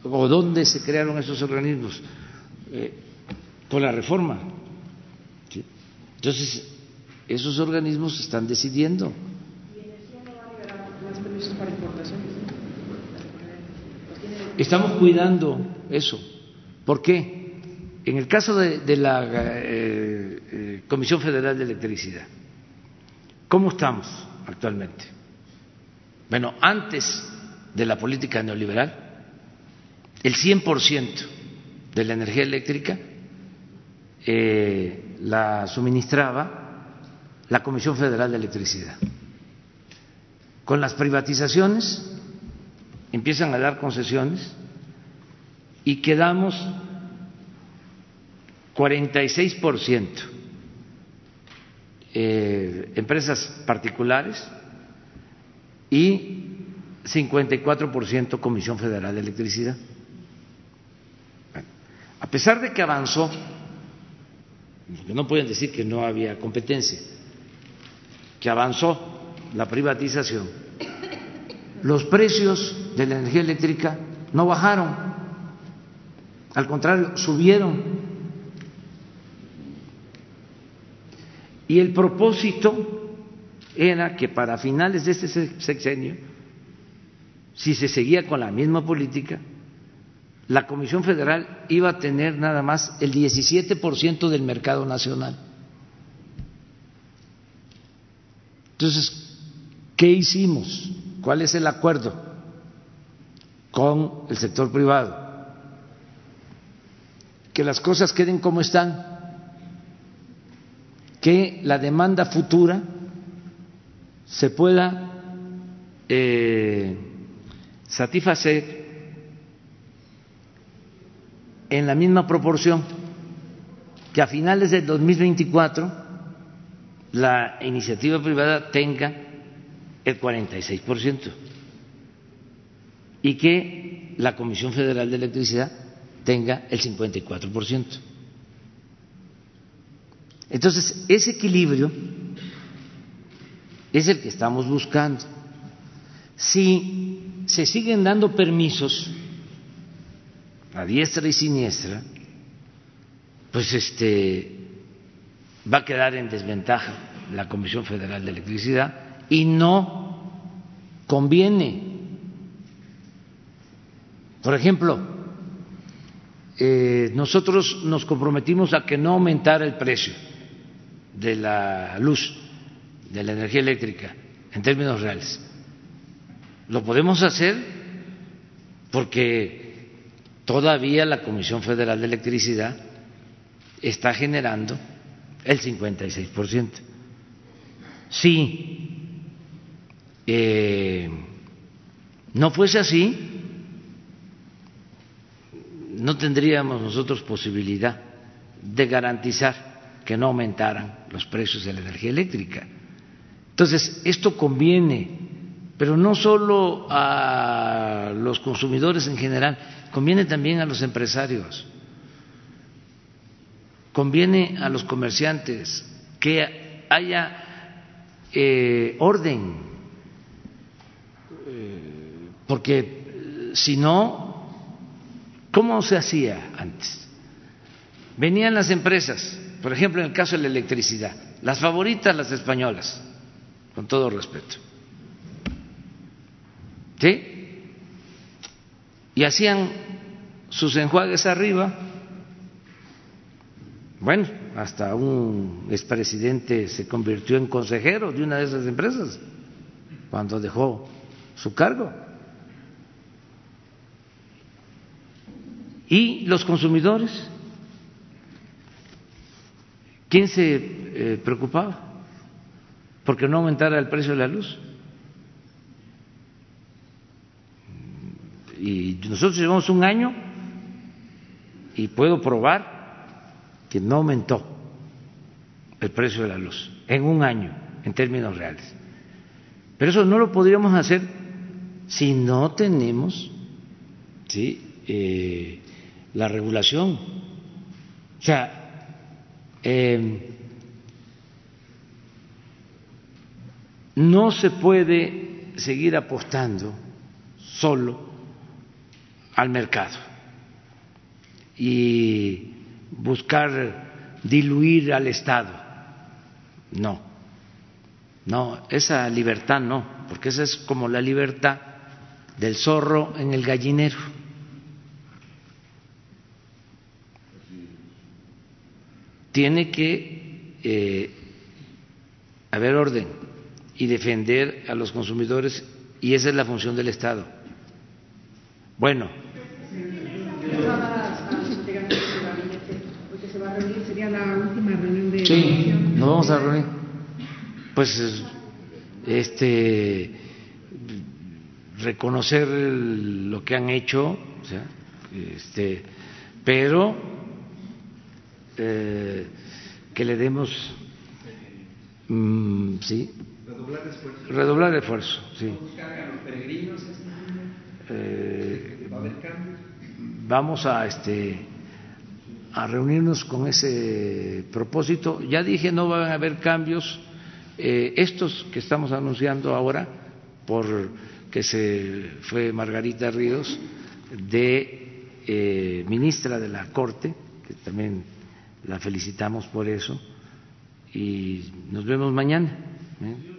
[SPEAKER 1] ¿O dónde se crearon estos organismos? Eh, con la reforma. Entonces, esos organismos están decidiendo. Estamos cuidando eso. ¿Por qué? En el caso de, la eh, eh, Comisión Federal de Electricidad, ¿cómo estamos actualmente? Bueno, antes de la política neoliberal, el 100% de la energía eléctrica eh, la suministraba la Comisión Federal de Electricidad. Con las privatizaciones empiezan a dar concesiones y quedamos 46% eh, empresas particulares y 54% Comisión Federal de Electricidad. A pesar de que avanzó, no pueden decir que no había competencia, que avanzó la privatización, los precios de la energía eléctrica no bajaron, al contrario, subieron. Y el propósito era que para finales de este sexenio, si se seguía con la misma política, la Comisión Federal iba a tener nada más el 17% del mercado nacional. Entonces, ¿qué hicimos? ¿Cuál es el acuerdo con el sector privado? Que las cosas queden como están, que la demanda futura se pueda eh, satisfacer en la misma proporción que a finales de 2024 la iniciativa privada tenga el 46% y que la Comisión Federal de Electricidad tenga el 54%. Entonces, ese equilibrio es el que estamos buscando. Si se siguen dando permisos a diestra y siniestra, pues este va a quedar en desventaja la Comisión Federal de Electricidad y no conviene. Por ejemplo, eh, nosotros nos comprometimos a que no aumentara el precio de la luz, de la energía eléctrica, en términos reales. Lo podemos hacer porque todavía la Comisión Federal de Electricidad está generando el 56%. Si no fuese así, no tendríamos nosotros posibilidad de garantizar que no aumentaran los precios de la energía eléctrica. Entonces, esto conviene, pero no solo a los consumidores en general, conviene también a los empresarios, conviene a los comerciantes que haya eh, orden, porque si no, ¿cómo se hacía antes? Venían las empresas, por ejemplo, en el caso de la electricidad, las favoritas, las españolas, con todo respeto. ¿Sí? y hacían sus enjuagues arriba. Bueno, hasta un expresidente se convirtió en consejero de una de esas empresas cuando dejó su cargo. ¿Y los consumidores? ¿Quién se eh, preocupaba? Porque no aumentara el precio de la luz. y nosotros llevamos un año y puedo probar que no aumentó el precio de la luz en un año en términos reales. Pero eso no lo podríamos hacer si no tenemos ¿sí? Eh, la regulación. O sea, em, no se puede seguir apostando solo al mercado y buscar diluir al Estado. No, no, esa libertad no, porque esa es como la libertad del zorro en el gallinero. Tiene que eh, haber orden y defender a los consumidores y esa es la función del Estado. Bueno, Sí, nos vamos a reunir. Pues, este, reconocer lo que han hecho, este, pero eh, que le demos, mm, sí,
[SPEAKER 13] redoblar esfuerzo.
[SPEAKER 1] Redoblar esfuerzo, sí.
[SPEAKER 13] Eh, ¿Va a haber cambios?
[SPEAKER 1] Vamos a este a reunirnos con ese propósito. Ya dije, no van a haber cambios. Eh, estos que estamos anunciando ahora, por que se fue Margarita Ríos, de eh, ministra de la Corte, que también la felicitamos por eso, y nos vemos mañana. ¿eh?